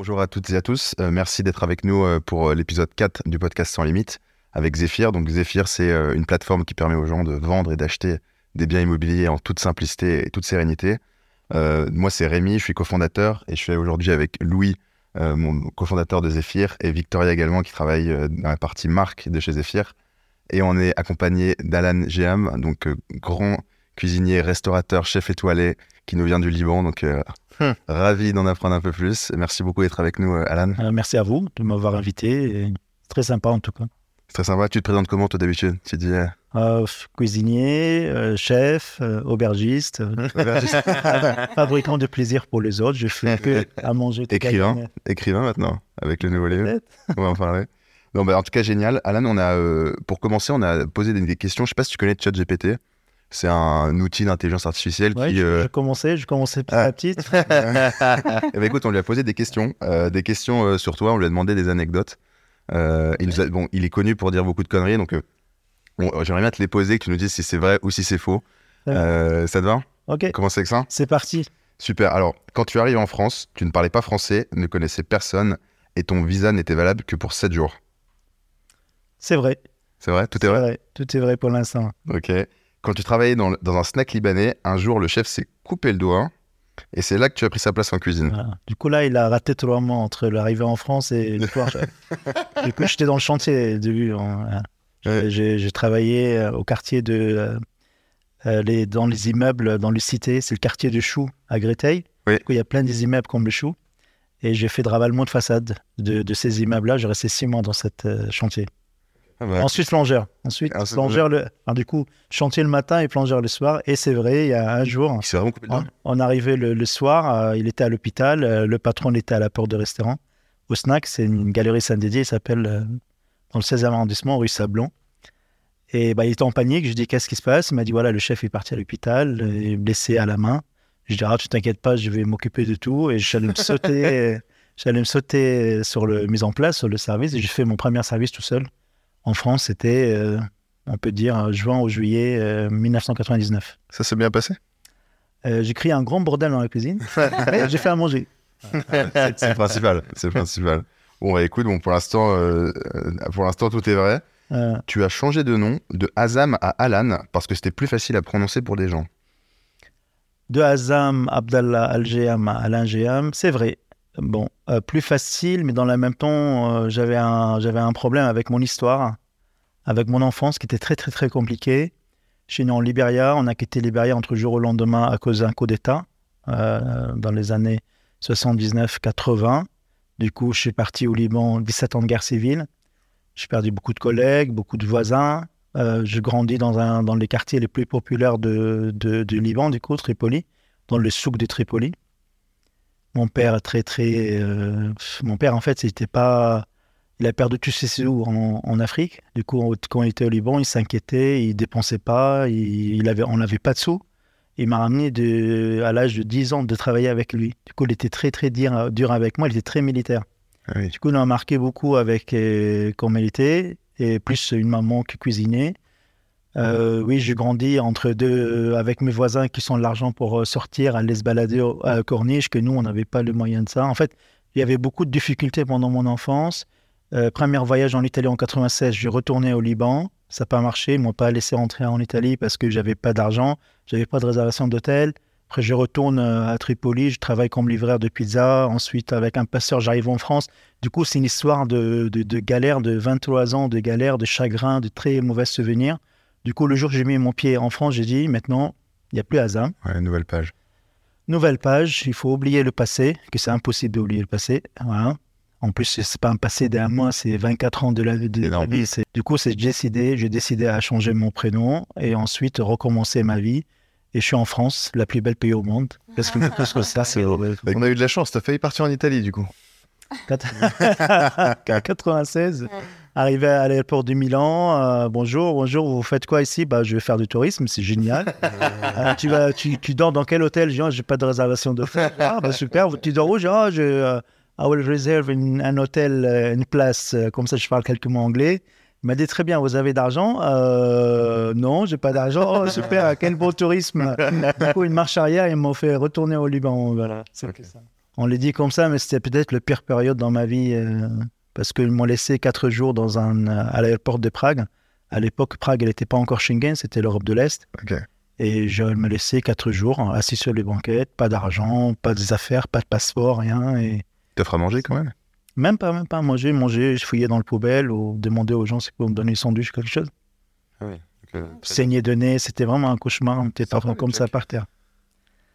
Bonjour à toutes et à tous. Euh, merci d'être avec nous euh, pour euh, l'épisode 4 du podcast Sans Limite avec Zephyr. Donc Zephyr, c'est une plateforme qui permet aux gens de vendre et d'acheter des biens immobiliers en toute simplicité et toute sérénité. moi, c'est Rémi, je suis cofondateur et je suis aujourd'hui avec Louis, mon cofondateur de Zephyr, et Victoria également qui travaille dans la partie marque de chez Zephyr. Et on est accompagné d'Alan Géam, donc grand cuisinier, restaurateur, chef étoilé qui nous vient du Liban. Donc Hmm. Ravi d'en apprendre un peu plus. Merci beaucoup d'être avec nous, euh, Alan. Euh, merci à vous de m'avoir invité. Très sympa en tout cas. C'est très sympa. Tu te présentes comment toi d'habitude? Tu dis euh, cuisinier, chef, aubergiste, fabricant de plaisir pour les autres. Je fais que à manger. Écrivain, écrivain maintenant avec le nouveau livre. On va en parler. Non, bah, en tout cas génial. Alan, on a pour commencer, on a posé des, questions. Je sais pas si tu connais ChatGPT. C'est un outil d'intelligence artificielle qui. Je, euh... je, commençais, je commençais petit à ah. petit. ben, écoute, on lui a posé des questions, euh, des questions euh, sur toi. On lui a demandé des anecdotes. Il, bon, il est connu pour dire beaucoup de conneries, donc j'aimerais bien te les poser, que tu nous dises si c'est vrai ou si c'est faux. ça te va? Ok. Commencer avec ça? C'est parti. Super. Alors, quand tu arrives en France, tu ne parlais pas français, ne connaissais personne et ton visa n'était valable que pour 7 jours. C'est vrai. C'est vrai? Tout est, vrai, vrai Tout est vrai pour l'instant. Ok. Quand tu travaillais dans, un snack libanais, un jour, le chef s'est coupé le doigt. Et c'est là que tu as pris sa place en cuisine. Du coup, là, il a raté totalement entre l'arrivée en France et le soir. du coup, j'étais dans le chantier début. Hein. J'ai travaillé euh, au quartier de. Euh, euh, les, dans les immeubles, dans le cité, c'est le quartier de Chou à Gréteil. Du coup, il y a plein des immeubles comme le Chou. Et j'ai fait de ravalement de façade de, de ces immeubles-là. J'ai resté six mois dans cette chantier. Ah bah, Ensuite, plongeur. Ensuite, plongeur, le... du coup, chantier le matin et plongeur le soir. Et c'est vrai, il y a un jour, on, on arrivait le, soir, euh, il était à l'hôpital, euh, le patron était à la porte de restaurant. Au snack, c'est une galerie Saint-Didier, il s'appelle euh, dans le 16e arrondissement, rue Sablon. Et bah, il était en panique, je dis qu'est-ce qui se passe? Il m'a dit voilà, le chef est parti à l'hôpital, blessé à la main. Je dis ah, tu t'inquiètes pas, je vais m'occuper de tout. Et j'allais me sauter, j'allais me sauter sur le mise en place, sur le service. Et j'ai fait mon premier service tout seul en France, c'était, euh, on peut dire, juin ou juillet 1999. Euh, Ça s'est bien passé? Euh, J'ai créé un grand bordel dans la cuisine, j'ai fait à manger. c'est le principal, c'est le principal. Bon, bah, écoute, bon, pour l'instant, pour l'instant, tout est vrai. Tu as changé de nom de Azam à Alan parce que c'était plus facile à prononcer pour des gens. De Azam, Abdallah Al-Jeham à Alain Jeham, c'est vrai. Bon, euh, plus facile, mais dans le même temps, euh, j'avais un, problème avec mon histoire, avec mon enfance, qui était très, très, très compliqué. Je suis né en Libéria. On a quitté Libéria entre jour au lendemain à cause d'un coup d'État euh, dans les années 79-80. Du coup, je suis parti au Liban, 17 ans de guerre civile. J'ai perdu beaucoup de collègues, beaucoup de voisins. je grandis dans, les quartiers les plus populaires de, du Liban, du coup, Tripoli, dans le souk de Tripoli. Mon père, très, très. Euh, mon père, en fait, c'était pas. Il a perdu tous ses sous en, en, Afrique. Du coup, quand il était au Liban, il s'inquiétait, il dépensait pas, il, avait, on n'avait pas de sous. Il m'a ramené de, à l'âge de 10 ans de travailler avec lui. Du coup, il était très, très dur, dur avec moi, il était très militaire. Ah du coup, il m'a marqué beaucoup avec euh, comme il était, et plus une maman qui cuisinait. Euh, oui, j'ai grandi entre deux, euh, avec mes voisins qui sont de l'argent pour euh, sortir, aller se balader à Corniche, que nous, on n'avait pas le moyen de ça. En fait, il y avait beaucoup de difficultés pendant mon enfance. premier voyage en Italie en 96, j'ai retourné au Liban. Ça n'a pas marché. Ils m'ont pas laissé rentrer en Italie parce que j'avais pas d'argent, j'avais pas de réservation d'hôtel. Après, je retourne à Tripoli, je travaille comme livreur de pizza. Ensuite, avec un passeur, j'arrive en France. Du coup, c'est une histoire de, de, de galère, de 23 ans de galère, de chagrin, de très mauvais souvenirs. Du coup, le jour que j'ai mis mon pied en France, j'ai dit maintenant, il n'y a plus hasard. Ouais, nouvelle page. Nouvelle page, il faut oublier le passé, que c'est impossible d'oublier le passé. En plus, c'est pas un passé d'un mois, c'est 24 ans de la, de la vie. Du coup, c'est décidé, j'ai décidé à changer mon prénom et ensuite recommencer ma vie. Et je suis en France, la plus belle pays au monde. Parce que, ça, c'est. On a eu de la chance, tu as failli partir en Italie du coup. 96. Arrivé à l'aéroport du Milan, euh, bonjour, bonjour, vous faites quoi ici? Bah, Je vais faire du tourisme, c'est génial. Euh, tu, vas, tu, tu, dors dans quel hôtel? Je n'ai pas de réservation de Ah, bah, super, tu dors où? Je ah, je, uh, I will reserve un hôtel, une place, comme ça je parle quelques mots anglais. Il m'a dit très bien, vous avez d'argent? Euh, Non, j'ai pas d'argent. Oh, super, quel beau tourisme. Du coup, une marche arrière, ils m'ont fait retourner au Liban. Voilà, c'est ça. On l'a dit comme ça, mais c'était peut-être le pire période dans ma vie euh, parce qu'ils m'ont laissé quatre jours dans un, euh, à l'aéroport de Prague. À l'époque, Prague, elle n'était pas encore Schengen, c'était l'Europe de l'Est. Et je me laissais quatre jours assis sur les banquettes, pas d'argent, pas des affaires, pas de passeport, rien. Et T'offres à manger quand même? Même pas, même pas manger, manger, je fouillais dans le poubelle ou demander aux gens si vous me donner un sandwich, quelque chose. Ah oui. Saigner de nez, c'était vraiment un cauchemar. On était Sympa, pas le comme ça par terre.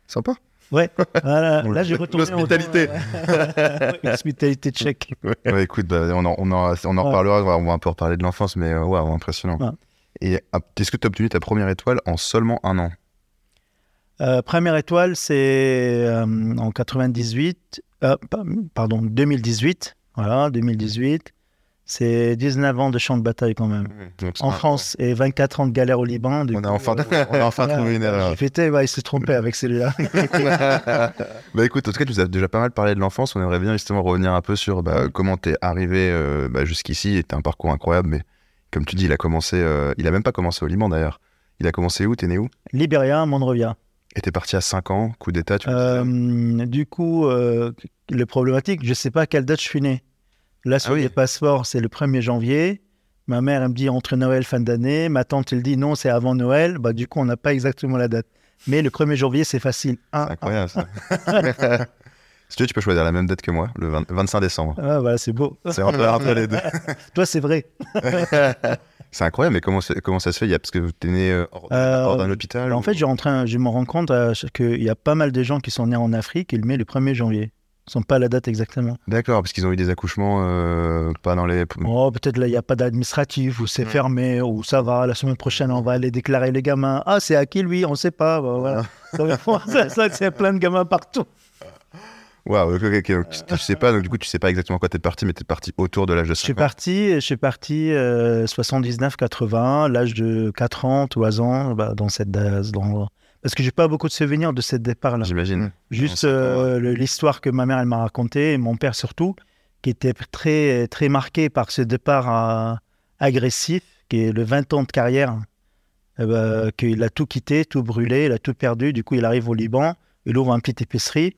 Sympa. Ouais, voilà. là j'ai retourné. L'hospitalité. L'hospitalité tchèque. Ouais, écoute, bah, on en, on en, on en Ouais. reparlera, on va- un peu reparler de l'enfance, mais waouh, impressionnant. Ouais. Et ah, est-ce que tu as obtenu ta première étoile en seulement un an? Euh, première étoile, c'est euh, en 98, euh, pa- pardon, 2018. Voilà, 2018. C'est 19 ans de champ de bataille quand même. En France et 24 ans de galère au Liban. du On a coup, enfin, euh, on a enfin trouvé une erreur. Fêté, ouais, il s'est trompé avec celui-là. bah écoute, en tout cas, tu nous as déjà pas mal parlé de l'enfance. On aimerait bien justement revenir un peu sur bah, comment t'es arrivé euh, bah, jusqu'ici. T'as un parcours incroyable, mais comme tu dis, il a commencé. euh, il a même pas commencé au Liban d'ailleurs. Il a commencé où? T'es né où? Libéria, Monrovia. Et t'es parti à 5 ans, coup d'état, tu du coup, le problématique, je sais pas à quelle date je suis né. Là, sur Ah oui. les passeports, c'est le 1er janvier. Ma mère, elle me dit entre Noël, fin d'année. Ma tante, elle dit non, c'est avant Noël. Bah, du coup, on n'a pas exactement la date. Mais le 1er janvier, c'est facile. Ah, C'est incroyable ça. si tu veux, tu peux choisir la même date que moi, le 20 25 décembre. ah, voilà, c'est beau. C'est entre, les deux. Toi, c'est vrai. C'est incroyable, mais comment, ça se fait? Il y a, Parce que t'es né euh, hors, Euh, hors d'un hôpital En ou- fait, je, me rends compte euh, qu'il y a pas mal de gens qui sont nés en Afrique et le met le 1er janvier. Ils sont pas à la date exactement. D'accord, parce qu'ils ont eu des accouchements euh, pas dans les. Oh, peut-être là, il n'y a pas d'administratif, ou c'est Mm. fermé, ou ça va, la semaine prochaine, on va aller déclarer les gamins. Ah, c'est à qui lui? On ne sait pas. Bah, voilà. ça, ça, c'est plein de gamins partout. Waouh, ok, ok, donc tu, tu sais pas, donc du coup, tu sais pas exactement quand t'es parti, mais t'es parti autour de l'âge de 5 Je suis ans. parti, je suis parti euh, 79-80, l'âge de 4 ans, 3 ans, bah, dans cette dans... Parce que j'ai pas beaucoup de souvenirs de ce départ-là. J'imagine. Juste cinq ans, euh, l'histoire que ma mère elle m'a racontée, et mon père surtout, qui était très, très marqué par ce départ euh, agressif, qui est le 20 ans de carrière, eh ben, qu'il a tout quitté, tout brûlé, il a tout perdu. Du coup, il arrive au Liban, il ouvre une petite épicerie,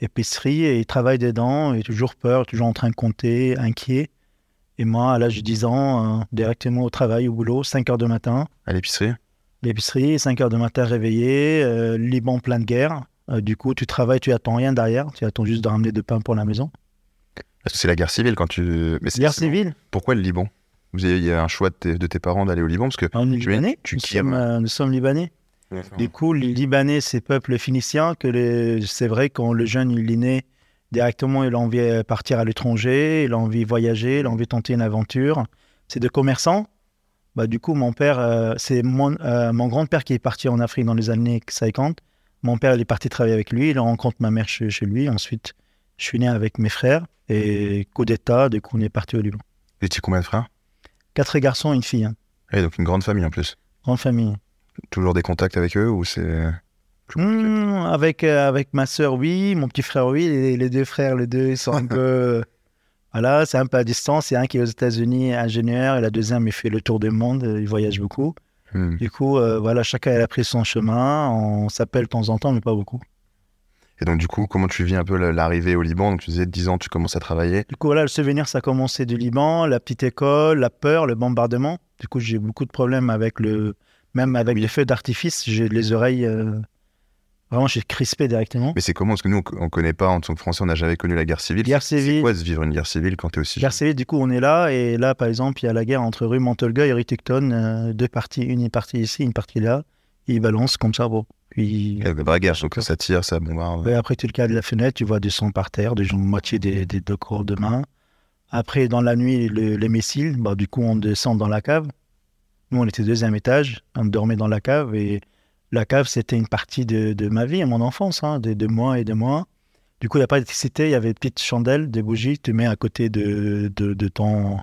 épicerie, et il travaille dedans, il a toujours peur, toujours en train de compter, inquiet. Et moi, à l'âge de 10 ans, euh, directement au travail, au boulot, 5 heures du matin, À l'épicerie? L'épicerie, 5 heures du matin réveillé, euh, Liban plein de guerre. Euh, du coup, tu travailles, tu attends rien derrière, tu attends juste de ramener de pain pour la maison. Parce que c'est la guerre civile quand tu. Mais c'est- Guerre civile, Pourquoi le Liban? Vous avez, Il y a un choix de tes, de tes parents d'aller au Liban parce que. on est libanais, tu nous, sommes, euh, nous sommes libanais. Du coup, les Libanais, c'est peuple phénicien, que les... c'est vrai quand le jeune il est né, directement il a envie de partir à l'étranger, il a envie de voyager, il a envie de tenter une aventure. C'est des commerçants. Bah, du coup, mon père, euh, c'est mon, euh, mon grand-père qui est parti en Afrique dans les années 50. Mon père, il est parti travailler avec lui, il rencontre ma mère chez, chez lui. Ensuite, je suis né avec mes frères et coup d'État, du coup, on est parti au Liban. Vous étiez combien de frères? Quatre garçons et une fille, hein. Et donc une grande famille en plus. grande famille. Toujours des contacts avec eux ou c'est. Hmm, avec, euh, avec ma sœur, oui. Mon petit frère, oui. Les, les deux frères, les deux, ils sont un peu. Voilà, c'est un peu à distance. Il y a un qui est aux États-Unis, ingénieur, et la deuxième, il fait le tour du monde, euh, il voyage beaucoup. Hmm. Du coup, euh, voilà, chacun a pris son chemin. On s'appelle de temps en temps, mais pas beaucoup. Et donc du coup, comment tu vis un peu la- l'arrivée au Liban? Donc tu disais 10 ans, tu commences à travailler. Du coup, voilà, le souvenir, ça a commencé du Liban, la petite école, la peur, le bombardement. Du coup, j'ai beaucoup de problèmes avec le. Même avec les feux d'artifice, j'ai les oreilles. euh, Vraiment, j'ai crispé directement. Mais c'est comment? Parce que nous, on, on connaît pas en tant que Français, on n'a jamais connu la guerre civile. Guerre C'est civile. quoi de vivre une guerre civile quand t'es aussi Guerre civile, du coup, on est là, et là, par exemple, il y a la guerre entre rue Montelga et rue Ticton, euh, deux parties, une partie ici, une partie là, ils balancent comme ça, bon. Puis, La guerre, donc ça tire, ça bombarde. après, tu le cas de la fenêtre, tu vois des sons par terre, des gens moitié des, des deux corps de main. Après, dans la nuit, le- les missiles, bah, du coup, on descend dans la cave. Nous, on était deuxième étage, on dormait dans la cave, et la cave, c'était une partie de, de ma vie, mon enfance, hein, de, de moi et de moi. Du coup, il n'y a pas d'électricité, il y avait des petites chandelles, des bougies, tu mets à côté de, de, ton.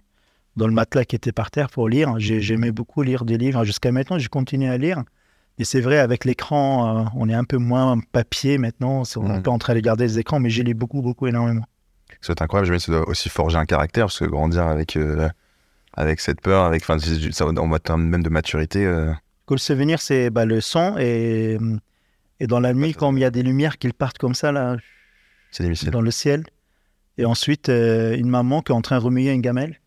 dans le matelas qui était par terre pour lire. J'ai- J'aimais beaucoup lire des livres. Jusqu'à maintenant, j'ai continué à lire. Et c'est vrai, avec l'écran, euh, on est un peu moins papier maintenant. On est un peu en train de regarder les écrans, mais j'ai lu beaucoup, beaucoup, énormément. C'est incroyable, j'imagine que ça doit aussi forger un caractère, parce que grandir avec, euh, avec cette peur, avec, enfin, c'est- ça, en termes même de maturité. euh, Que le souvenir, c'est bah, le son. Et, et dans la nuit, quand il y a des lumières qui partent comme ça, là, dans le ciel. Et ensuite, euh, une maman qui est en train de remuer une gamelle.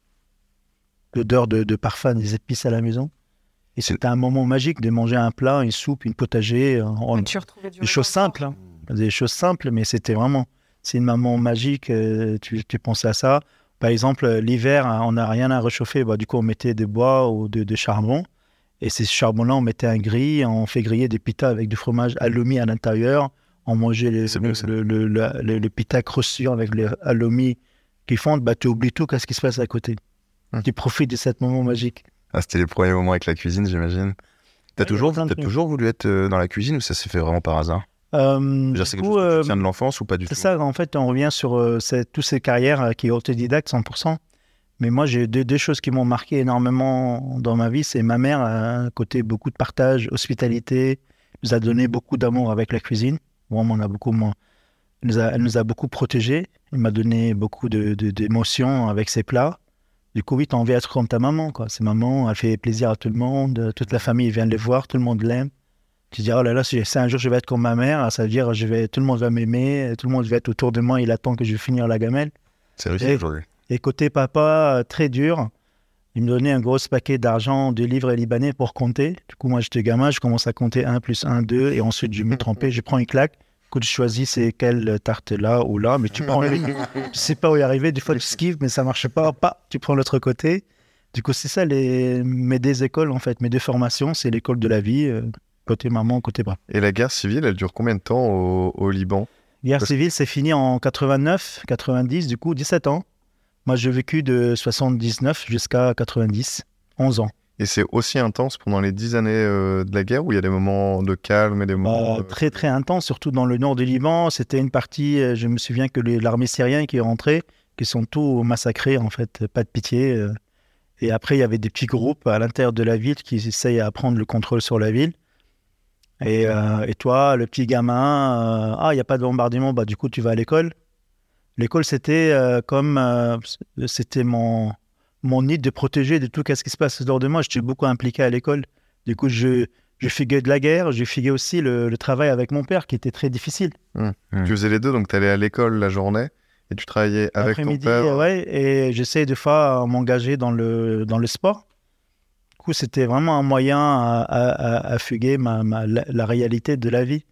L'odeur de, de parfum, des épices à la maison. Et c'était un moment magique de manger un plat, une soupe, une potager. euh, en- Tu retrouvais du des choses simples. hein. Des choses simples, mais c'était vraiment. C'est une maman magique. euh, tu, tu pensais à ça. Par exemple, l'hiver, hein, on n'a rien à réchauffer. Bah, du coup, on mettait des bois ou de, de charbon. Et ces charbons-là, on mettait un grill. On fait griller des pitas avec du fromage halloumi à l'intérieur. On mangeait les, C'est le, le, le, le- le- le pita croustillant avec les halloumi qui fondent. Bah, tu oublies tout qu'est-ce qui se passe à côté? Hum. Tu profites de ce moment magique. Ah, c'était les premiers moments avec la cuisine, j'imagine. T'as Ouais, toujours, trucs. toujours voulu être euh, dans la cuisine ou ça s'est fait vraiment par hasard? Euh, C'est quelque chose que euh, de l'enfance ou pas du C'est tout? ça, en fait, on revient sur euh, toutes ces carrières qui est autodidacte 100%. Mais moi, j'ai deux, deux choses qui m'ont marqué énormément dans ma vie. C'est ma mère, a un côté beaucoup de partage, hospitalité, nous a donné beaucoup d'amour avec la cuisine. Vraiment, on a beaucoup, elle nous a, elle nous a beaucoup protégés. Elle m'a donné beaucoup de- de- d'émotions avec ses plats. Du coup, oui, t'as envie d'être comme ta maman. Quoi. C'est maman, elle fait plaisir à tout le monde. Toute la famille vient les voir, tout le monde l'aime. Tu dis, oh là là, si un jour je vais être comme ma mère, ça veut dire je vais, tout le monde va m'aimer, tout le monde va être autour de moi, il attend que je finir la gamelle. C'est réussi aujourd'hui. Et côté papa, euh, très dur, il me donnait un gros paquet d'argent, de livres libanais pour compter. Du coup, moi, j'étais gamin, je commence à compter 1 plus 1, 2, et ensuite je me trompais, je prends une claque. Écoute, je choisis c'est quelle tarte là ou là, mais tu prends une. tu sais pas où y arriver, des fois tu esquives, mais ça marche pas, pas, tu prends l'autre côté. Du coup, c'est ça les... mes deux écoles, en fait, mes deux formations, c'est l'école de la vie, euh, côté maman, côté papa. Et la guerre civile, elle dure combien de temps au, au Liban? Guerre Parce- civile, c'est fini en 89, 90, du coup, 17 ans. Moi, j'ai vécu de 79 jusqu'à 90, 11 ans. Et c'est aussi intense pendant les dix années euh, de la guerre où il y a des moments de calme et des moments. Bah, euh, très, très intense, surtout dans le nord du Liban. C'était une partie, euh, je me souviens que l'armée syrienne qui est rentrée, qui sont tous massacrés, en fait, pas de pitié. euh. Et après, il y avait des petits groupes à l'intérieur de la ville qui essayent à prendre le contrôle sur la ville. Et, et toi, le petit gamin, ah, il n'y a pas de bombardement, bah, du coup, tu vas à l'école. L'école, c'était euh, comme, euh, c'était mon, mon nid de protéger de tout ce qui se passe autour de moi. J'étais beaucoup impliqué à l'école. Du coup, je, je figuais de la guerre, je figuais aussi le, le travail avec mon père qui était très difficile. Tu faisais les deux, donc tu allais à l'école la journée et tu travaillais avec ton Après-midi, père. ouais, et j'essayais des fois à m'engager dans le, dans le sport. Du coup, c'était vraiment un moyen à, à- à- à fuguer ma, ma- la, la réalité de la vie.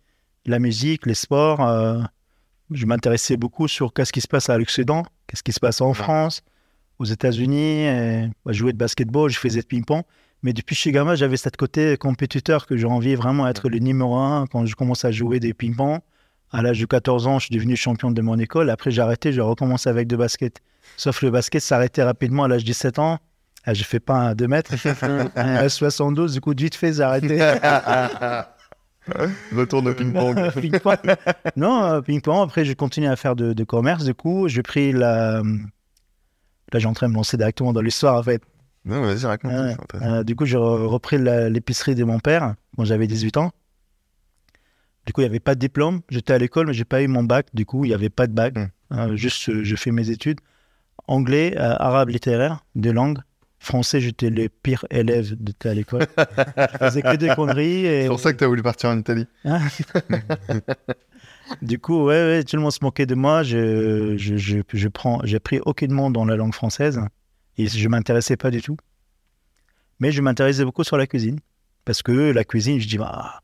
La musique, les sports. euh, je m'intéressais beaucoup sur qu'est-ce qui se passe à l'Occident, qu'est-ce qui se passe en France, aux États-Unis. et, bah, Je jouais de basketball, je faisais de ping-pong. Mais depuis que je suis gamin, j'avais cet côté compétiteur que j'ai envie vraiment d'être le numéro un quand je commence à jouer des ping-pong. À l'âge de 14 ans, je suis devenu champion de mon école. Après, j'ai arrêté, j'ai recommencé avec de basket. Sauf que le basket s'arrêtait rapidement à l'âge de 17 ans. Ah, Je fais pas un 2 mètres. à 72, du coup, vite fait, j'ai arrêté. Retourne au ping-pong. Ping-pong. non, euh, ping-pong. Après, j'ai continué à faire de, de commerce. Du coup, j'ai pris la. Là, j'ai en train de me lancer directement dans l'histoire, en fait. non, vas-y, raconte. Euh, du coup, j'ai re- repris l'épicerie de mon père quand j'avais 18 ans. Du coup, il n'y avait pas de diplôme. J'étais à l'école, mais j'ai pas eu mon bac. Du coup, il n'y avait pas de bac. Hmm. Euh, juste, je fais mes études. Anglais, arabe littéraire, deux langues. Français, j'étais le pire élève de à l'école. je faisais que des conneries. Et... C'est pour ça que tu as voulu partir en Italie. Du coup, ouais, ouais, tout le monde se moquait de moi. Je, je, je, je prends, j'ai pris aucunement dans la langue française et je m'intéressais pas du tout. Mais je m'intéressais beaucoup sur la cuisine parce que la cuisine, je dis, bah,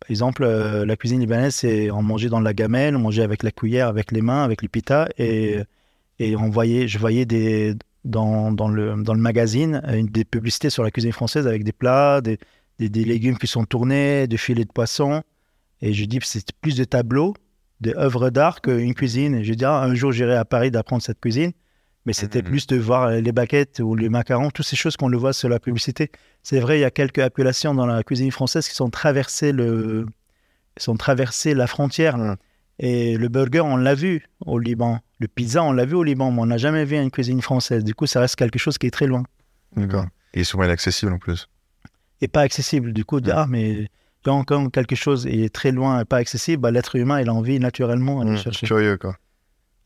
par exemple, euh, la cuisine libanaise, c'est on mangeait dans la gamelle, on mangeait avec la cuillère, avec les mains, avec les pitas et et on voyait, je voyais des dans, dans le dans le magazine euh, des publicités sur la cuisine française avec des plats, des, des, des légumes qui sont tournés, des filets de poisson. Et je dis, c'est plus de tableaux, des œuvres d'art qu'une cuisine. Et je dis, ah, un jour, j'irai à Paris d'apprendre cette cuisine. Mais c'était Mhm. plus de voir les baguettes ou les macarons, toutes ces choses qu'on le voit sur la publicité. C'est vrai, il y a quelques appellations dans la cuisine française qui sont traversées, le... sont traversées la frontière. Mhm. Et le burger, on l'a vu au Liban. Le pizza, on l'a vu au Liban, mais on n'a jamais vu une cuisine française. Du coup, ça reste quelque chose qui est très loin D'accord. Et souvent inaccessible en plus. et pas accessible. Du coup, Ouais. ah, mais quand, quand quelque chose est très loin et pas accessible, bah, l'être humain, il a envie naturellement d'aller Mmh, chercher. Curieux, quoi.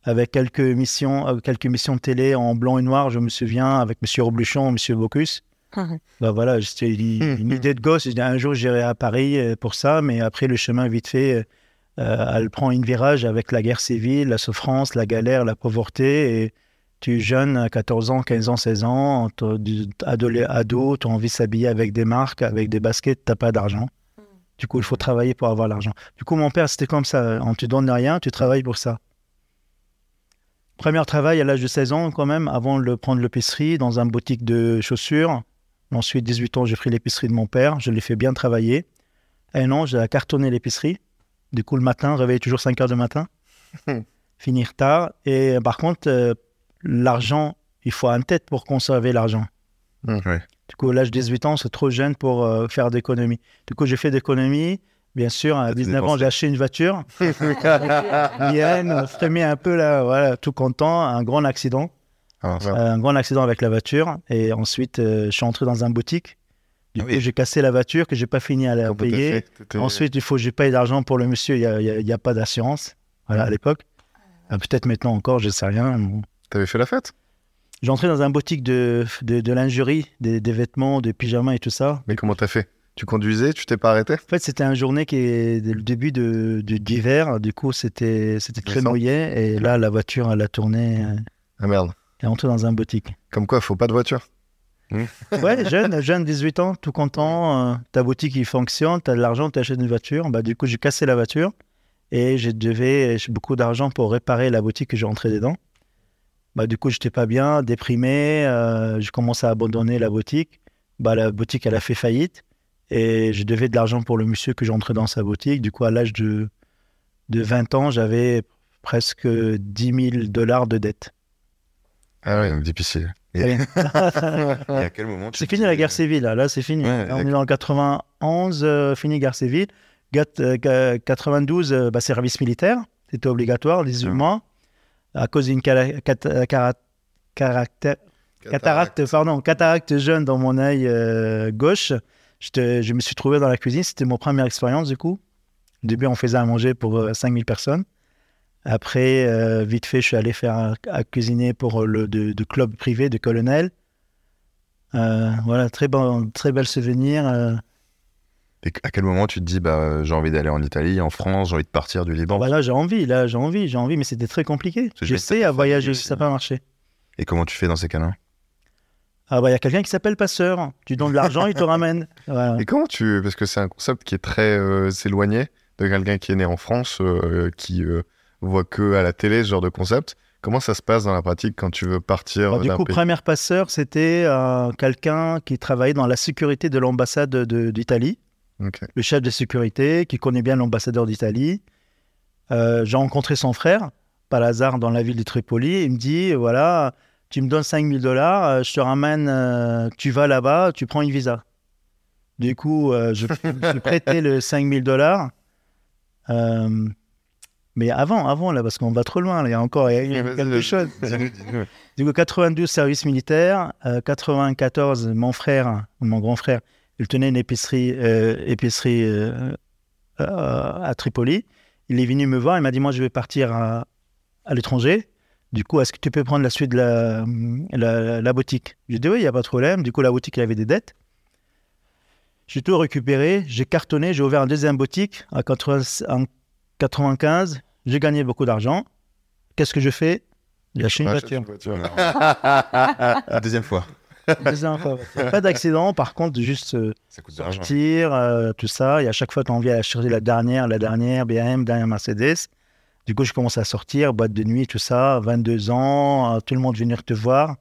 Avec quelques missions, euh, quelques missions de télé en blanc et noir, je me souviens, avec Monsieur Robluchon, Monsieur Bocuse. Bah voilà, c'était une, une idée de gosse. Un jour, j'irai à Paris euh, pour ça, mais après, le chemin vite fait, euh, elle prend une virage avec la guerre civile, la souffrance, la galère, la pauvreté. Et tu es jeune, à 14 ans, 15 ans, 16 ans, ado, ado tu as envie de s'habiller avec des marques, avec des baskets, tu n'as pas d'argent. Mm. Du coup, il faut travailler pour avoir l'argent. Du coup, mon père, c'était comme ça. On te donne rien, tu travailles pour ça. Premier travail à l'âge de 16 ans, quand même, avant de prendre l'épicerie dans un boutique de chaussures. Ensuite, 18 ans, j'ai pris l'épicerie de mon père. Je l'ai fait bien travailler. Un an, j'ai cartonné l'épicerie. Du coup, le matin, réveiller toujours 5 heures du matin. finir tard. Et par contre, euh, l'argent, il faut un tête pour conserver l'argent. Mmh. Du coup, l'âge de 18 ans, c'est trop jeune pour euh, faire d'économie. Du coup, j'ai fait d'économie. Bien sûr, à 19 ans, j'ai acheté une voiture. Yann frémit un peu là, voilà, tout content. Un grand accident. Ah, un grand accident avec la voiture. Et ensuite, euh, je suis entré dans un boutique. Du ah coup, j'ai cassé la voiture que j'ai pas fini à la payer. Ensuite, il faut que je paye d'argent pour le monsieur. Il n'y a, pas d'assurance voilà, à l'époque. Euh, peut-être maintenant encore, je sais rien. Tu avais fait la fête? J'ai entré dans un boutique de, de, lingerie, des, vêtements, des pyjamas et tout ça. Mais comment tu as fait? Tu conduisais, tu t'es pas arrêté? En fait, c'était une journée qui est le début de, d'hiver. Du coup, c'était, c'était très mouillé. Et là, la voiture, elle a tourné. Euh, ah merde. Elle est dans un boutique. Comme quoi, faut pas de voiture. Ouais, jeune, jeune, 18 ans, tout content. Euh, ta boutique, il fonctionne, tu as de l'argent, tu achètes une voiture. Bah, du coup, j'ai cassé la voiture et je devais beaucoup d'argent pour réparer la boutique que j'ai rentré dedans. Bah, du coup, j'étais pas bien, déprimé. Euh, je commençais à abandonner la boutique. Bah, la boutique, elle a fait faillite. Et je devais de l'argent pour le monsieur que j'entrais dans sa boutique. Du coup, à l'âge de, de 20 ans, j'avais presque 10 000 dollars de dette. Ah oui, donc difficile. Et, à quel moment C'est fini la guerre civile, là, c'est fini. on est le 91, euh, fini guerre civile. 92, euh, euh, bah, service militaire, c'était obligatoire, 18 mois. À cause d'une cataracte, pardon, cataracte jeune dans mon œil gauche, je me suis trouvé dans la cuisine. C'était mon première expérience, du coup. Au début, on faisait à manger pour 5000 euh, personnes. Après, euh, vite fait, je suis allé faire à, cuisiner pour le de, club privé de colonel. Euh, voilà, très, bon, très bel souvenir. Et à quel moment tu te dis, bah, j'ai envie d'aller en Italie, en France, j'ai envie de partir du Liban? Bah Là, j'ai envie, là, j'ai envie, j'ai envie, mais c'était très compliqué. J'essaie à voyager, ça n'a pas marché. Et comment tu fais dans ces cas-là? Ah bah il y a quelqu'un qui s'appelle passeur. Tu donnes de l'argent, il te ramène. Et comment tu parce que c'est un concept qui est très euh, éloigné de quelqu'un qui est né en France, euh, qui euh, voit que à la télé ce genre de concept. Comment ça se passe dans la pratique quand tu veux partir bah, Du coup, premier passeur, c'était quelqu'un qui travaillait dans la sécurité de l'ambassade d'Italie. Le chef de sécurité qui connaît bien l'ambassadeur d'Italie. J'ai rencontré son frère, par hasard, dans la ville de Tripoli. Il me dit voilà, tu me donnes 5000 dollars, euh, je te ramène, euh, tu vas là-bas, tu prends une visa. Du coup, euh, je, je prêtais le 5000 dollars. Mais avant, avant, là, parce qu'on va trop loin, il y a encore quelque chose. Du coup, 92, service militaire. 94, mon frère, mon grand frère, il tenait une épicerie, épicerie à Tripoli. Il est venu me voir, il m'a dit, moi, je vais partir à l'étranger. Du coup, est-ce que tu peux prendre la suite de la, la, boutique? J'ai dit oui, il n'y a pas de problème. Du coup, la boutique, il avait des dettes. J'ai tout récupéré, j'ai cartonné, j'ai ouvert une deuxième boutique en 95. J'ai gagné beaucoup d'argent. Qu'est-ce que je fais? J'ai acheté une voiture. la deuxième fois. Deuxième fois. Pas d'accident, par contre, juste euh, sortir, euh, tout ça. Et à chaque fois, tu as envie d'aller chercher la dernière, la dernière BM, dernière Mercedes. Du coup, je commence à sortir, boîte de nuit, tout ça, 22 ans, euh, tout le monde venir te voir.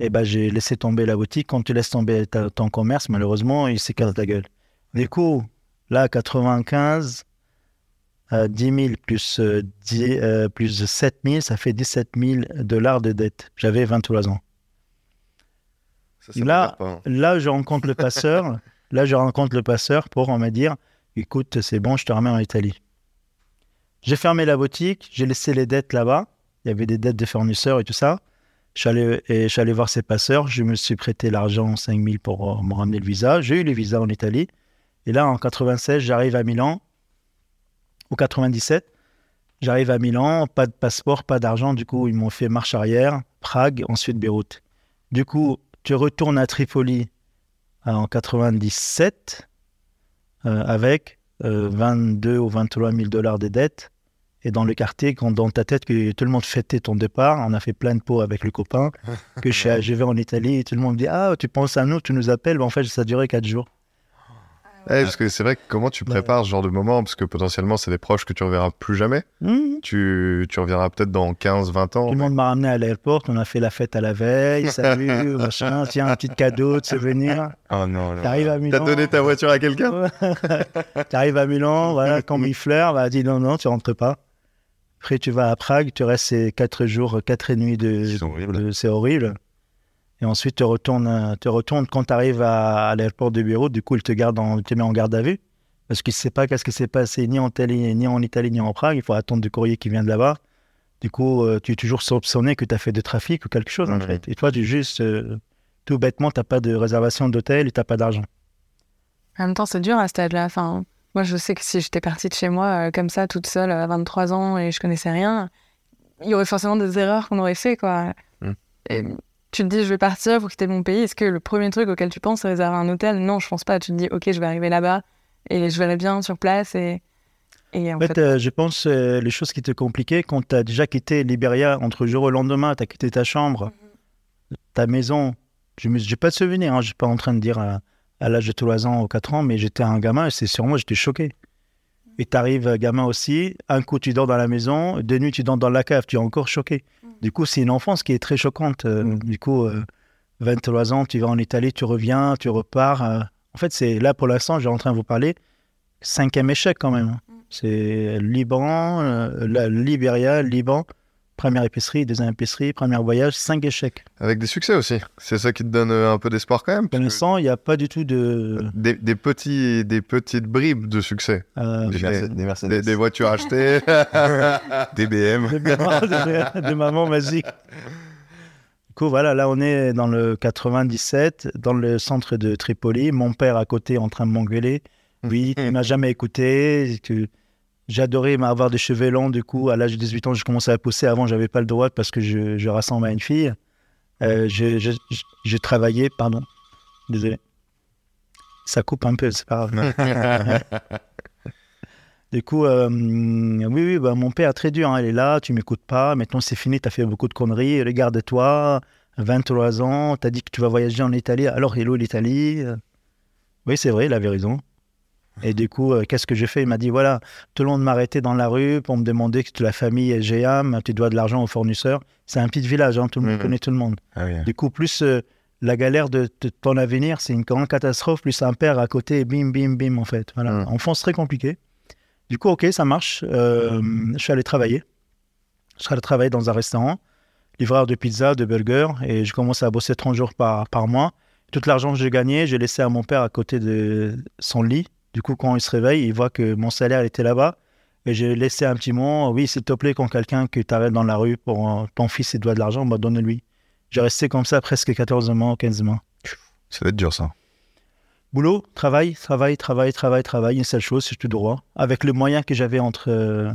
Et ben, j'ai laissé tomber la boutique. Quand tu laisses tomber ton commerce, malheureusement, il s'écarte ta gueule. Du coup, là, 95, 10 000 plus, 10, euh, plus 7 000, ça fait 17 000 dollars de dette. J'avais 23 ans. là, hein. là, je rencontre le passeur. là, je rencontre le passeur pour me dire, écoute, c'est bon, je te ramène en Italie. J'ai fermé la boutique, j'ai laissé les dettes là-bas. Il y avait des dettes de fournisseurs et tout ça. Je suis allé, et je suis allé voir ces passeurs. Je me suis prêté l'argent, 5000 pour euh, me ramener le visa. J'ai eu le visa en Italie. Et là, en 96, j'arrive à Milan. Ou 97, j'arrive à Milan. Pas de passeport, pas d'argent. Du coup, ils m'ont fait marche arrière. Prague, ensuite Beyrouth. Du coup, tu retournes à Tripoli euh, en 97 euh, avec euh, 22 ou 23 000 dollars de dettes. Et dans le quartier, quand dans ta tête que tout le monde fêtait ton départ, on a fait plein de pots avec le copain, que je suis arrivé en Italie, et tout le monde dit Ah, tu penses à nous, tu nous appelles. Ben, en fait, ça a duré 4 jours. Ouais, parce que c'est vrai que comment tu Bah, prépares ce genre de moment Parce que potentiellement, c'est des proches que tu reverras plus jamais. Mmh. Tu, tu reviendras peut-être dans 15, 20 ans. Tout le monde m'a ramené à l'aéroport, on a fait la fête à la veille, salut, machin, tiens, un petit cadeau de souvenir. Oh non. là. T'arrives à T'as Milan. donné ta voiture à quelqu'un? T'arrives à Milan, voilà, quand il fleure, bah, dis non, non, tu rentres pas. Après, tu vas à Prague, tu restes ces 4 jours, 4 nuits de. De- C'est horrible. Et ensuite, tu retournes, euh, tu retournes quand tu arrives à, à l'aéroport de Beyrouth, du coup, il te, garde en, il te met en garde à vue. Parce qu'il ne sait pas qu'est-ce qui s'est passé ni en, Italie, ni en Italie, ni en Prague. Il faut attendre du courrier qui vient de là-bas. Du coup, euh, tu es toujours soupçonné que tu as fait de trafic ou quelque chose, en fait. Et toi, tu juste, euh, tout bêtement, tu n'as pas de réservation d'hôtel et tu n'as pas d'argent. En même temps, c'est dur à cet âge-là. Enfin, moi, je sais que si j'étais partie de chez moi euh, comme ça, toute seule, à 23 ans, et je connaissais rien, il y aurait forcément des erreurs qu'on aurait fait, quoi. Mm. Et tu te dis, je vais partir pour quitter mon pays. Est-ce que le premier truc auquel tu penses, c'est réserver un hôtel? Non, je pense pas. Tu te dis, ok, je vais arriver là-bas et je verrai bien sur place. Et, et en En fait, fait, euh, je pense euh, les choses qui te compliquaient quand tu as déjà quitté Liberia entre le jour et le lendemain, tu as quitté ta chambre, ta maison. Je n'ai pas de souvenir, hein, je suis pas en train de dire à, à l'âge de 3 ans ou 4 ans, mais j'étais un gamin et c'est sur moi, j'étais choqué. Et tu arrives gamin aussi, un coup tu dors dans la maison, de nuit tu dors dans la cave, tu es encore choqué. Du coup, c'est une enfance qui est très choquante. euh, Du coup, euh, 23 ans, tu vas en Italie, tu reviens, tu repars. euh. En fait, c'est là pour l'instant, j'ai en train de vous parler, cinquième échec quand même. hein. C'est Liban, euh, la Libéria, Liban, première épicerie, deuxième épicerie, premier voyage, cinq échecs. Avec des succès aussi. C'est ça qui te donne euh, un peu d'espoir quand même. Pour l'instant, il n'y a pas du tout de. Des, des petits, des petites bribes de succès. euh, Des, Des- Mercedes- des Mercedes. Des, des voitures achetées. Des BM. de, maman, de- de maman magique. Du coup, voilà, là, on est dans le 97, dans le centre de Tripoli. Mon père à côté en train de m'engueuler. Oui, tu m'as jamais écouté. tu- J'adorais avoir des cheveux longs. Du coup, à l'âge de 18 ans, j'ai commencé à pousser. Avant, j'avais pas le droit parce que je, je ressemble à une fille. Euh, je, je, je- je travaillais, pardon, désolé. Ça coupe un peu, c'est pas grave. Du coup, euh, oui, oui, bah, mon père, très dur, hein, il est là, tu m'écoutes pas, maintenant c'est fini, tu as fait beaucoup de conneries, regarde-toi, 23 ans, tu as dit que tu vas voyager en Italie, alors hello l'Italie. Oui, c'est vrai, il avait raison. Et du coup, euh, qu'est-ce que j'ai fait? Il m'a dit, voilà, tout le monde m'arrêtait dans la rue pour me demander que la famille est GM, tu dois de l'argent aux fournisseurs. C'est un petit village, hein, tout le monde connaît tout le monde. Ah oui. Du coup, plus euh, la galère de, de ton avenir, c'est une grande catastrophe, plus un père à côté, bim, bim, bim, en fait. Voilà. Mm. Enfance très compliquée. Du coup, ok, ça marche. Euh, je suis allé travailler. Je suis allé travailler dans un restaurant, livreur de pizza, de burger, et je commençais à bosser 30 jours par, par mois. Tout l'argent que j'ai gagné, j'ai laissé à mon père à côté de son lit. Du coup, quand il se réveille, il voit que mon salaire était là-bas. Et j'ai laissé un petit mot, oui, s'il te plaît, quand quelqu'un que tu arrêtes dans la rue pour euh, ton fils, il doit de l'argent, bah, donne-lui. J'ai resté comme ça presque 14 mois, 15 mois. Ça doit être dur, ça. Boulot, travail, travail, travail, travail, travail, une seule chose, c'est tout droit, avec le moyen que j'avais entre, euh,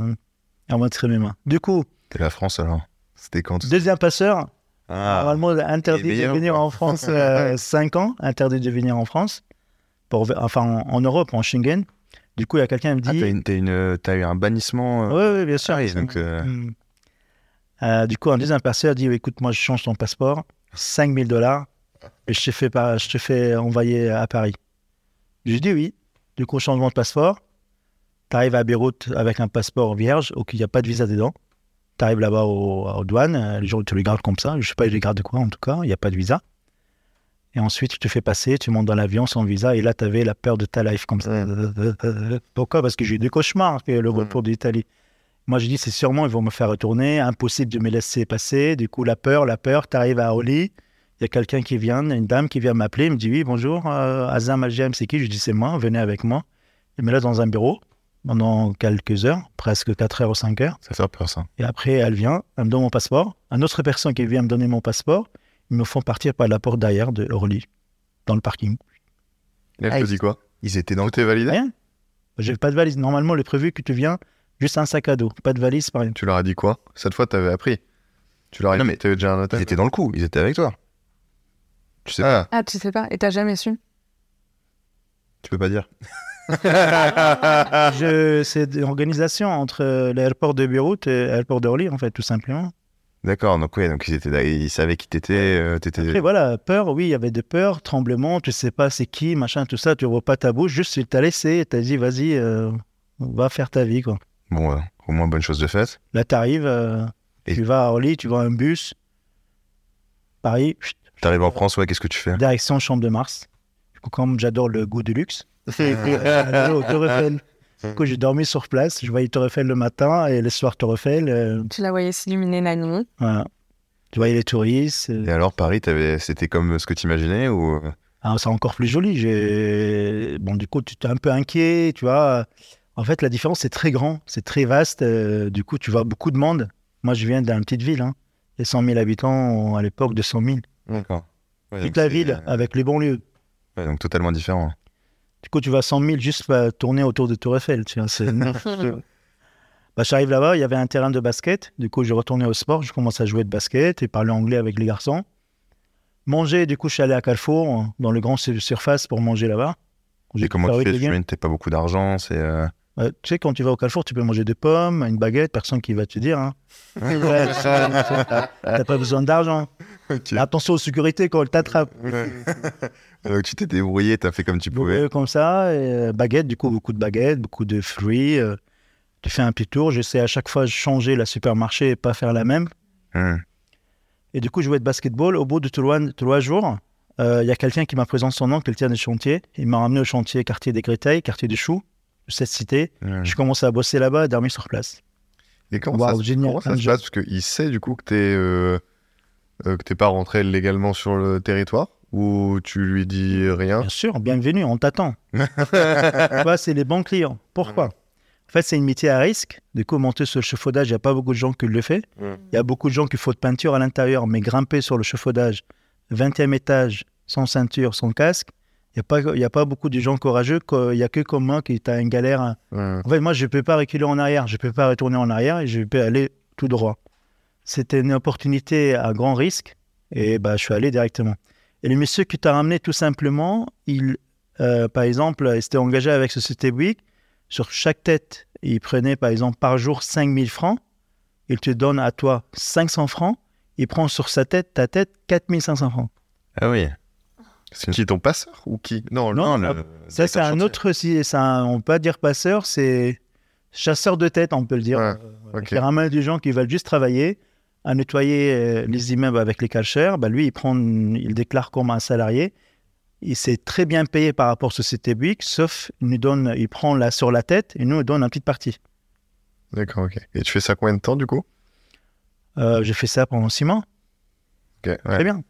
entre mes mains. Du coup, C'était la France, alors. C'était quand deuxième passeur, Ah, normalement interdit de venir en France 5 ans, interdit de venir en France, pour, enfin en, en Europe, en Schengen. Du coup, il y a quelqu'un qui me Ah, dit... t'as une- t'as eu un bannissement. Oui, euh, oui, bien sûr. Ah donc, euh, Mm. Euh, du coup, un deuxième passeur dit écoute, moi, je change ton passeport, 5000 dollars, et je te, fais pas, je te fais envoyer à Paris. J'ai dit oui. Du coup, changement de passeport. Tu arrives à Beyrouth avec un passeport vierge, où il n'y a pas de visa dedans. Tu arrives là-bas au- aux douanes, les gens tu les gardes comme ça. Je ne sais pas, ils les gardent de quoi en tout cas, il n'y a pas de visa. Et ensuite, tu te fais passer, tu montes dans l'avion sans visa, et là, tu avais la peur de ta life comme ça. Pourquoi? Parce que j'ai eu des cauchemars, le retour d'Italie. Moi, j'ai dit, c'est sûrement, ils vont me faire retourner, impossible de me laisser passer. Du coup, la peur, la peur, tu arrives à Orly, il y a quelqu'un qui vient, une dame qui vient m'appeler, me dit, oui, bonjour, euh, Azam Algem, c'est qui? Je dis, c'est moi, venez avec moi. Il me laisse dans un bureau pendant quelques heures, presque 4 heures ou 5 heures. Ça fait peur, ça. Et après, elle vient, elle me donne mon passeport. Un autre personne qui vient me donner mon passeport, me font partir par la porte derrière de Orly, dans le parking. Et elle te dit quoi? Ils étaient dans. Est validé Rien. J'ai pas de valise. Normalement, le prévu que tu viens, juste un sac à dos, pas de valise, pas rien. Tu leur as dit quoi? Cette fois, t'avais appris. Tu leur as Non, dit mais- t'avais déjà un Ils hôtel étaient dans le coup. Ils étaient avec toi. Tu sais, Ah, Ah, tu sais pas Et t'as jamais su? Tu peux pas dire. C'est une organisation entre l'aéroport de Beyrouth et l'aéroport d'Orly, en fait, tout simplement. D'accord, donc oui, donc ils, étaient là, ils savaient qui t'étais. euh, Après, voilà, peur, oui, il y avait des peurs, tremblements, tu sais pas c'est qui, machin, tout ça, tu vois pas ta bouche, juste il t'a laissé, il t'a dit, vas-y, euh, va faire ta vie, quoi. Bon, euh, au moins bonne chose de faite. Là, t'arrives, euh, Et- tu vas à Orly, tu vois un bus, Paris, T'arrives en France, ouais, qu'est-ce que tu fais? Direction Chambre de Mars. Du coup, comme j'adore le goût du luxe, euh, Tour Eiffel. Du coup, j'ai dormi sur place, je voyais Tour Eiffel le matin et le soir Tour Eiffel. euh, Tu la voyais s'illuminer la nuit. voilà. Tu voyais les touristes. euh, Et alors, Paris, c'était comme ce que t'imaginais ou... Ah, c'est encore plus joli. Bon, du coup, tu t'es un peu inquiet, tu vois. En fait, la différence, c'est très grand, c'est très vaste. euh, du coup, tu vois beaucoup de monde. Moi, je viens d'une petite ville. Hein. Et 100 000 habitants à l'époque de 100 000. D'accord. Ouais, Toute la ville, avec les banlieues. ouais, donc totalement différent. Du coup, tu vas 100 000 juste bah, tourner autour de Tour Eiffel. Tu vois, bah, j'arrive là-bas, il y avait un terrain de basket. Du coup, je retournais au sport, je commence à jouer de basket et parler anglais avec les garçons. Manger, du coup, je suis allé à Carrefour, dans le grand sur- surface pour manger là-bas. J'ai Et comment tu fais Tu t'as pas beaucoup d'argent, c'est... euh, Euh, tu sais, quand tu vas au Carrefour, tu peux manger des pommes, une baguette, personne qui va te dire. Hein. Ouais, T'as pas besoin d'argent. Attention aux sécurités quand elle t'attrape. donc tu t'es débrouillé, t'as fait comme tu pouvais. Euh, Comme ça, et, euh, baguette, du coup, beaucoup de baguettes, beaucoup de fruits. euh, tu fais un petit tour. J'essaie à chaque fois de changer la supermarché et pas faire la même. Et du coup, je jouais de basketball. Au bout de trois, trois jours, euh, il y a quelqu'un qui m'a présenté son nom, quelqu'un des chantiers. Il m'a ramené au chantier quartier des Créteils, quartier des Choux, de cette cité. Je commençais à bosser là-bas et dormir sur place. Et comment Waouh, ça, génial. comment ça se passe Parce qu'il sait du coup que t'es euh, euh, que t'es pas rentré légalement sur le territoire ou tu lui dis rien Bien sûr, bienvenue, on t'attend. Vois, c'est les bons clients. Pourquoi En fait, c'est une métier à risque. Du coup, monter sur le chauffaudage, il n'y a pas beaucoup de gens qui le font. Il y a beaucoup de gens qui font de peinture à l'intérieur, mais grimper sur le chauffaudage, 20e étage, sans ceinture, sans casque, il n'y a, a pas beaucoup de gens courageux. Il n'y a que comme moi qui as une galère. En fait, moi, je ne peux pas reculer en arrière, je ne peux pas retourner en arrière et je peux aller tout droit. C'était une opportunité à grand risque et bah, je suis allé directement. Et le monsieur qui t'a ramené, tout simplement, il, euh, par exemple, il s'était engagé avec Société Bouygues. Sur chaque tête, il prenait, par exemple, par jour 5000 francs. Il te donne à toi 500 francs. Il prend sur sa tête, ta tête, 4500 francs. Ah oui. C'est qui ton passeur ou qui? Non, Non, le- ah, le- Ça, c'est un chantier. autre, si, un- on peut pas dire passeur, c'est chasseur de tête, on peut le dire. Ouais, Euh, ok. Qui ramène des gens qui veulent juste travailler, à nettoyer euh, les immeubles avec les cachers. Bah, lui, il, prend, il déclare comme un salarié. Il s'est très bien payé par rapport à Société Bouygues, sauf il nous donne, il prend là sur la tête et nous, il donne une petite partie. D'accord, ok. Et tu fais ça combien de temps du coup? Euh, j'ai fait ça pendant six mois. Ok, ouais. Très bien.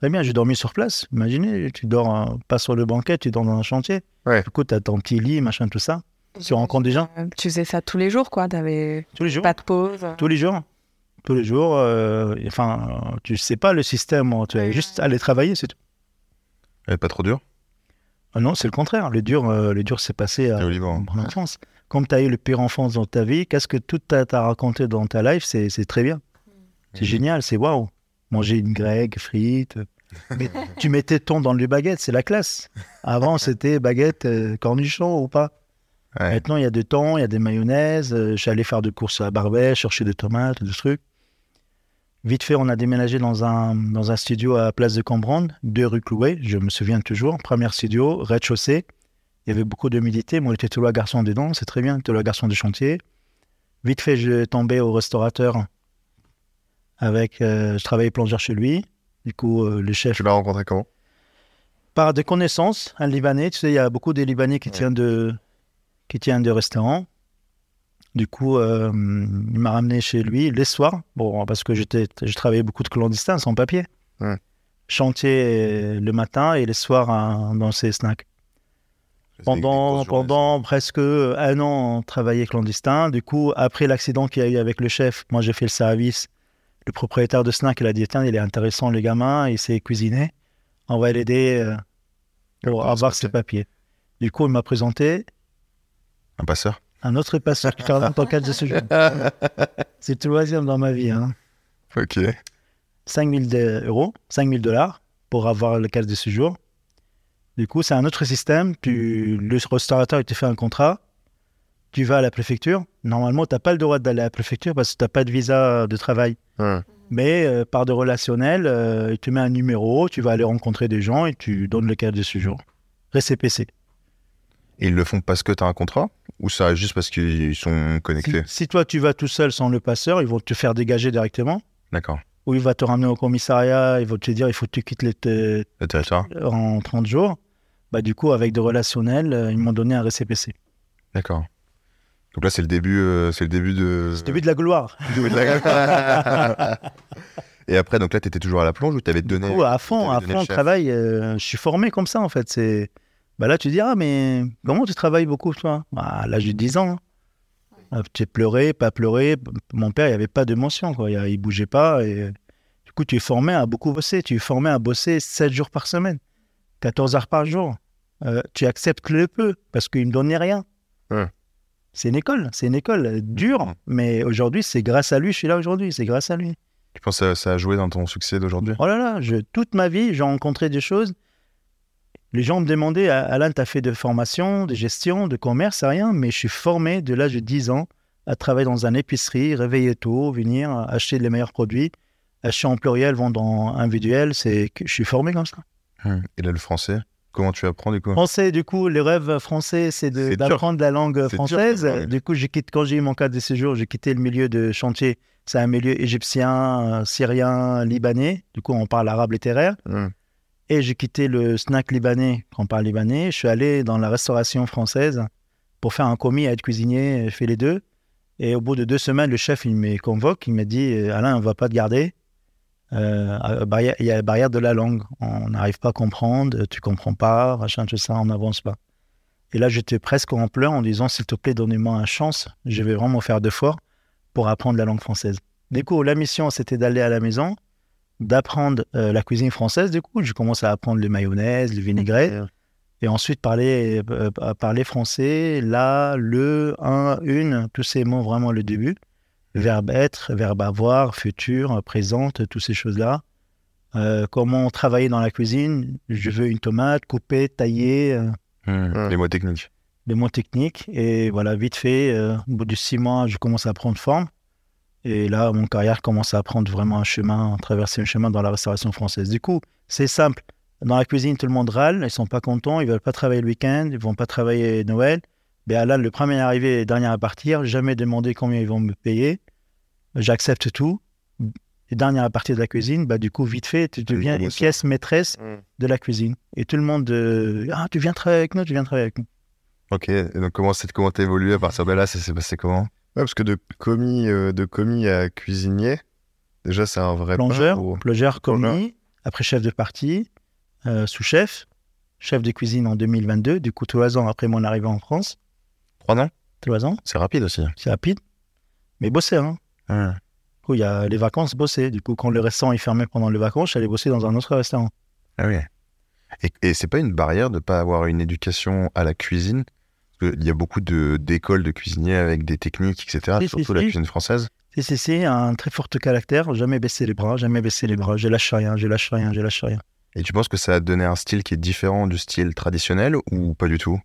Très bien, j'ai dormi sur place. Imaginez, tu dors euh, pas sur le banquet, tu dors dans un chantier. Ouais. Du coup, tu as ton petit lit, machin, tout ça. Tu rencontres des gens Euh, Tu faisais ça tous les jours, quoi. T'avais tous les jours. pas de pause. Tous les jours. Tous les jours. euh, enfin, euh, tu sais pas le système. hein, Tu vas juste aller travailler, c'est tout. Elle est pas trop dur Ah non, c'est le contraire. Le dur, euh, le dur s'est passé à Liban. mon enfance. Comme tu as eu le pire enfance dans ta vie, qu'est-ce que tout t'as raconté dans ta life, c'est c'est très bien. C'est Mhm. génial, c'est waouh. Manger une grecque, frites. Mais tu mettais ton dans le baguette, c'est la classe. Avant, c'était baguette, euh, cornichon ou pas. Ouais. Maintenant, il y a des thon, il y a des mayonnaises. euh, je suis allé faire des courses à Barbès, chercher des tomates, des trucs. Vite fait, on a déménagé dans un, dans un studio à Place de Cambronne, deux rue Clouet, je me souviens toujours. Premier studio, rez-de-chaussée. Il y avait beaucoup d'humidité. Moi, j'étais tout le garçon dedans, c'est très bien, tout le garçon du chantier. Vite fait, je tombais au restaurateur. Avec, euh, je travaillais plongeur chez lui. Du coup, euh, le chef Tu l'as rencontré comment? Par des connaissances, un Libanais. Tu sais, il y a beaucoup de Libanais qui Ouais. tiennent de qui tiennent de restaurants. Du coup, euh, il m'a ramené chez lui les soirs. Bon, parce que j'étais, je travaillais beaucoup de clandestins sans papier. Ouais. Chantier le matin et les soirs hein, dans ses snacks. Pendant, pendant presque un an, on travaillait clandestin. Du coup, après l'accident qu'il y a eu avec le chef, moi j'ai fait le service. Le propriétaire de snack, il a dit Tiens, il est intéressant, le gamin, il sait cuisiner. On va l'aider euh, pour avoir ses se papiers. Du coup, il m'a présenté Un passeur? Un autre passeur qui en cas de séjour. C'est le troisième dans ma vie. Hein. Ok. 5 000 de- euros, 5 000 dollars pour avoir le case de séjour. Du coup, c'est un autre système. Tu, le restaurateur, il te fait un contrat. Tu vas à la préfecture. Normalement, tu n'as pas le droit d'aller à la préfecture parce que tu n'as pas de visa de travail. Mais euh, par de relationnel, euh, il te met un numéro, tu vas aller rencontrer des gens et tu donnes le cadre de séjour. Et ils le font parce que tu as un contrat? Ou ça juste parce qu'ils sont connectés si toi, tu vas tout seul sans le passeur, ils vont te faire dégager directement. D'accord. Ou il va te ramener au commissariat, ils vont te dire il faut que tu quittes le te- Le territoire en 30 jours. Bah, du coup, avec de relationnel, euh, ils m'ont donné un récépissé. D'accord. Donc là, c'est le début, euh, c'est le début de. C'est le début de la gloire. début de la- Et après, donc là, tu étais toujours à la plonge ou tu avais donné. Du coup, à fond, à fond, le travail, euh, je suis formé comme ça en fait. C'est... Bah là, tu dis, ah, mais comment tu travailles beaucoup, toi? Bah, À l'âge de 10 ans. hein. Ah, Tu es pleuré, pas pleuré. Mon père, il n'y avait pas d'émotion, quoi. Il, il bougeait pas. Et... Du coup, tu es formé à beaucoup bosser. Tu es formé à bosser 7 jours par semaine, 14 heures par jour. Euh, tu acceptes le peu parce qu'il ne me donnait rien. Ouais. C'est une école, c'est une école dure, mais aujourd'hui, c'est grâce à lui, je suis là aujourd'hui, c'est grâce à lui. Tu penses que ça, ça a joué dans ton succès d'aujourd'hui? Oh là là, je, toute ma vie, j'ai rencontré des choses. Les gens me demandaient, Ah, Alain, tu as fait de formation, de gestion, de commerce, rien, mais je suis formé de l'âge de 10 ans à travailler dans une épicerie, réveiller tôt, venir acheter les meilleurs produits, acheter en pluriel, vendre en individuel, c'est que je suis formé comme ça. Hum. Et là, le français Comment tu apprends du coup? Français, du coup, le rêve français, c'est d'apprendre la langue dur, française. ouais. Du coup, j'ai quitté, quand j'ai eu mon cadre de séjour, j'ai quitté le milieu de chantier. C'est un milieu égyptien, syrien, libanais. Du coup, on parle arabe littéraire. Hum. Et j'ai quitté le snack libanais, quand on parle libanais. Je suis allé dans la restauration française pour faire un commis à être cuisinier, je fais les deux. Et au bout de deux semaines, le chef, il me convoque, il me dit euh, Alain, on va pas te garder. Euh, barrière- il y a la barrière de la langue. On n'arrive pas à comprendre, tu comprends pas, machin, tout ça, on n'avance pas. Et là, j'étais presque en pleurs en disant S'il te plaît, donnez-moi une chance. Je vais vraiment faire d'efforts pour apprendre la langue française. Du coup, la mission, c'était d'aller à la maison, d'apprendre euh, la cuisine française. Du coup, je commence à apprendre le mayonnaise, le vinaigrette, et ensuite parler, euh, parler français, là, le, un, une, tous ces mots vraiment le début. Verbe être, verbe avoir, futur, présente, toutes ces choses-là. Euh, comment travailler dans la cuisine? Je veux une tomate coupée, taillée, euh, Hum. Ouais. Les mots techniques. les mots techniques. Et voilà, vite fait, euh, au bout de six mois, je commence à prendre forme. Et là, mon carrière commence à prendre vraiment un chemin, à traverser un chemin dans la restauration française. Du coup, c'est simple. Dans la cuisine, tout le monde râle, ils sont pas contents, ils veulent pas travailler le week-end, ils vont pas travailler Noël. Mais là, le premier arrivé et le dernier à partir, jamais demandé combien ils vont me payer. J'accepte tout. Et dernier à partir de la cuisine, bah, du coup, vite fait, tu deviens une pièce maîtresse Hum. de la cuisine. Et tout le monde, euh, ah, tu viens travailler avec nous, tu viens travailler avec nous. Ok. Et donc, comment c'est comment t'as évolué à partir de là? Ça s'est passé comment? Ouais, parce que de commis, euh, de commis à cuisinier, déjà, c'est un vrai plongeur, ou- plongeur Plongeur. commis, après chef de partie, euh, sous-chef, chef de cuisine en 2022, du coup trois ans après mon arrivée en France, Trois ans? Trois ans, C'est rapide aussi. c'est rapide, mais bosser, hein. Hum. Du coup, il y a les vacances, bosser. Du coup, quand le restaurant est fermé pendant les vacances, j'allais bosser dans un autre restaurant. Ah oui. Et, et c'est pas une barrière de pas avoir une éducation à la cuisine? Qu'il y a beaucoup d'écoles de cuisiniers avec des techniques, etc. Surtout la si. cuisine française. Si, si, un très fort caractère, jamais baisser les bras, jamais baisser les bras, je lâche rien, je lâche rien, je lâche rien. Et tu penses que ça a donné un style qui est différent du style traditionnel ou pas du tout?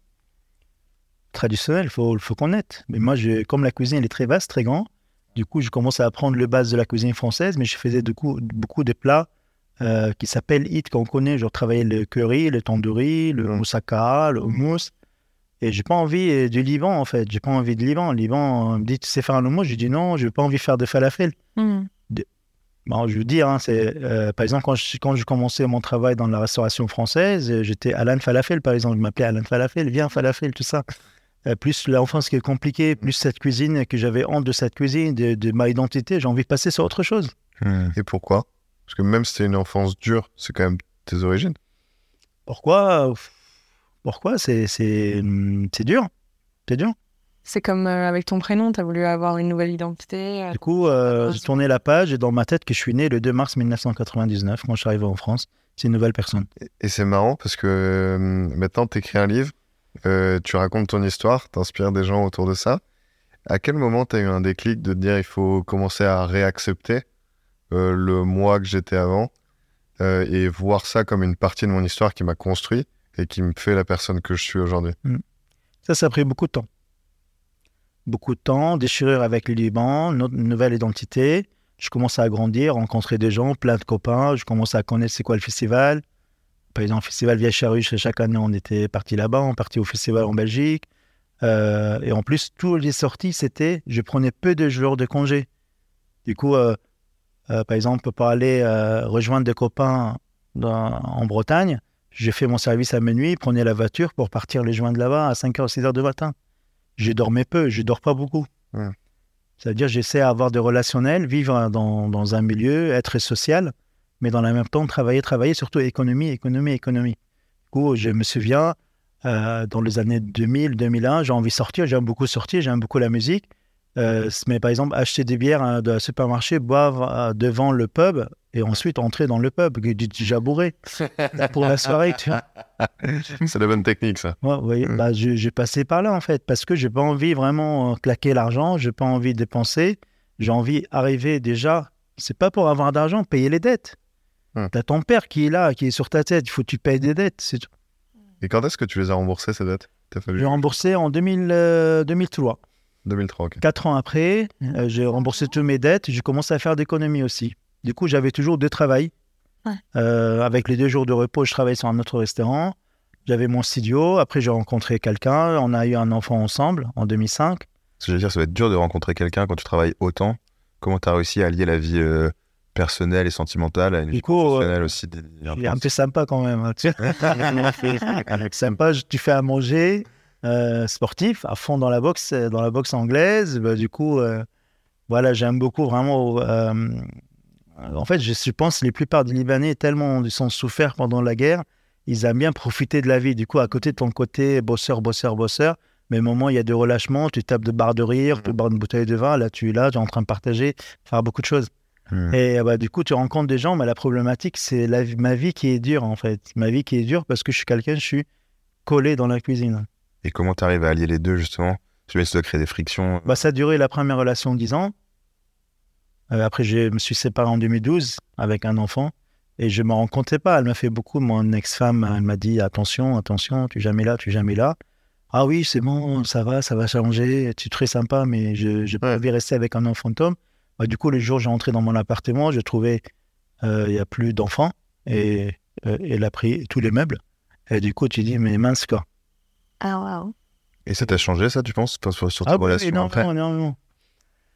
Traditionnel, il faut, faut connaître. Mais moi, je, comme la cuisine elle est très vaste, très grande, du coup, je commence à apprendre le base de la cuisine française, mais je faisais du coup, beaucoup de plats euh, qui s'appellent hit qu'on connaît. Je travaillais le curry, le tandoori, le Mm. moussaka, le hummus. Et j'ai pas envie euh, du Liban, en fait. J'ai pas envie de Liban. Le Liban me dit, tu sais faire un hummus Je dis non, j'ai pas envie de faire de falafel. Hmm. Bon, je veux dire, hein, c'est, euh, par exemple, quand je, quand je commençais mon travail dans la restauration française, euh, j'étais Alan Falafel, par exemple. Je m'appelais Alan Falafel, viens Falafel, tout ça. Euh, plus l'enfance qui est compliquée, plus cette cuisine, que j'avais honte de cette cuisine, de, de ma identité, j'ai envie de passer sur autre chose. Hum. Et pourquoi? Parce que même si c'était une enfance dure, c'est quand même tes origines. Pourquoi? Pourquoi? C'est, c'est, hum, c'est dur. C'est dur. C'est comme euh, avec ton prénom, tu as voulu avoir une nouvelle identité. euh, Du coup, euh, j'ai tourné la page et dans ma tête que je suis né le 2 mars 1999, quand je suis arrivé en France. C'est une nouvelle personne. Et- Et c'est marrant parce que euh, maintenant, tu écris un livre, euh, tu racontes ton histoire, tu inspires des gens autour de ça. À quel moment tu as eu un déclic de te dire il faut commencer à réaccepter euh, le moi que j'étais avant euh, et voir ça comme une partie de mon histoire qui m'a construit? Et qui me fait la personne que je suis aujourd'hui. Ça, ça a pris beaucoup de temps. Beaucoup de temps, déchirure avec le Liban, no- nouvelle identité. Je commence à grandir, rencontrer des gens, plein de copains. Je commence à connaître c'est quoi le festival. Par exemple, festival Vieille Charrue, chaque année, on était parti là-bas, on partit au festival en Belgique. Euh, et en plus, toutes les sorties, c'était, je prenais peu de jours de congé. Du coup, euh, euh, par exemple, pour aller euh, rejoindre des copains en Bretagne, j'ai fait mon service à minuit, prenais la voiture pour partir les joindre là-bas à 5h, 6h du matin. Je dormais peu, je dors pas beaucoup. Ouais. C'est-à-dire, j'essaie d'avoir des relationnels, vivre dans, dans un milieu, être social, mais dans le même temps, travailler, travailler, surtout économie, économie, économie. Du coup, je me souviens, euh, dans les années 2000, 2001, j'ai envie de sortir, j'aime beaucoup sortir, j'aime beaucoup la musique. Euh, mais par exemple, acheter des bières hein, de supermarché, boire euh, devant le pub et ensuite entrer dans le pub, que tu- tu- jabouré pour la soirée. C'est la bonne technique, ça. Ouais, vous voyez, Mm. bah, j'ai passé par là en fait, parce que j'ai pas envie vraiment euh, claquer l'argent, j'ai pas envie de dépenser, j'ai envie d'arriver déjà, c'est pas pour avoir d'argent, payer les dettes. Mm. T'as ton père qui est là, qui est sur ta tête, il faut que tu payes des dettes. c'est. Et quand est-ce que tu les as remboursées, ces dettes? J'ai remboursé en 2000, euh, 2003. 2003, ok. Quatre ans après, euh, j'ai remboursé toutes mes dettes, j'ai commencé à faire d'économie aussi. Du coup, j'avais toujours deux travails. Ouais. Euh, avec les deux jours de repos, je travaillais sur un autre restaurant. J'avais mon studio. Après, j'ai rencontré quelqu'un. On a eu un enfant ensemble en 2005. Ce que je veux dire, ça va être dur de rencontrer quelqu'un quand tu travailles autant. Comment tu as réussi à allier la vie euh, personnelle et sentimentale à une Du vie coup, euh, professionnelle aussi Il est un peu sympa quand même. hein, tu sympa, tu fais à manger, euh, sportif, à fond dans la boxe, euh, dans la boxe anglaise. Bah, du coup, euh, voilà, j'aime beaucoup vraiment. euh, en fait, je, pense que la plupart des Libanais, tellement ils sont souffert pendant la guerre, ils aiment bien profiter de la vie. Du coup, à côté de ton côté bosseur, bosseur, bosseur, mais au moment où il y a de relâchement, tu tapes de barres de rire, tu bois une bouteille de vin, là tu es là, tu es en train de partager, faire beaucoup de choses. Hmm. Et bah, du coup, tu rencontres des gens, mais la problématique, c'est ma vie qui est dure, en fait. Ma vie qui est dure parce que je suis quelqu'un, je suis collé dans la cuisine. Et comment tu arrives à allier les deux, justement? Je vais ça doit créer des frictions. Bah, ça a duré la première relation 10 ans. Euh, après, je me suis séparé en 2012 avec un enfant et je ne me rends compte pas. Elle m'a fait beaucoup. Mon ex-femme, elle m'a dit attention, attention, tu es jamais là, tu es jamais là. Ah oui, c'est bon, ça va, ça va changer. Tu es très sympa, mais je Ouais. pas rester avec un enfant fantôme. Bah, du coup, le jour où j'ai entré dans mon appartement, je trouvais euh, il n'y a plus d'enfants et euh, elle a pris tous les meubles. Et du coup, tu dis, mais mince quoi. Ah, waouh. Et ça t'a changé, ça, tu penses? Sur, sur tes Ah relations non, après non, non, non.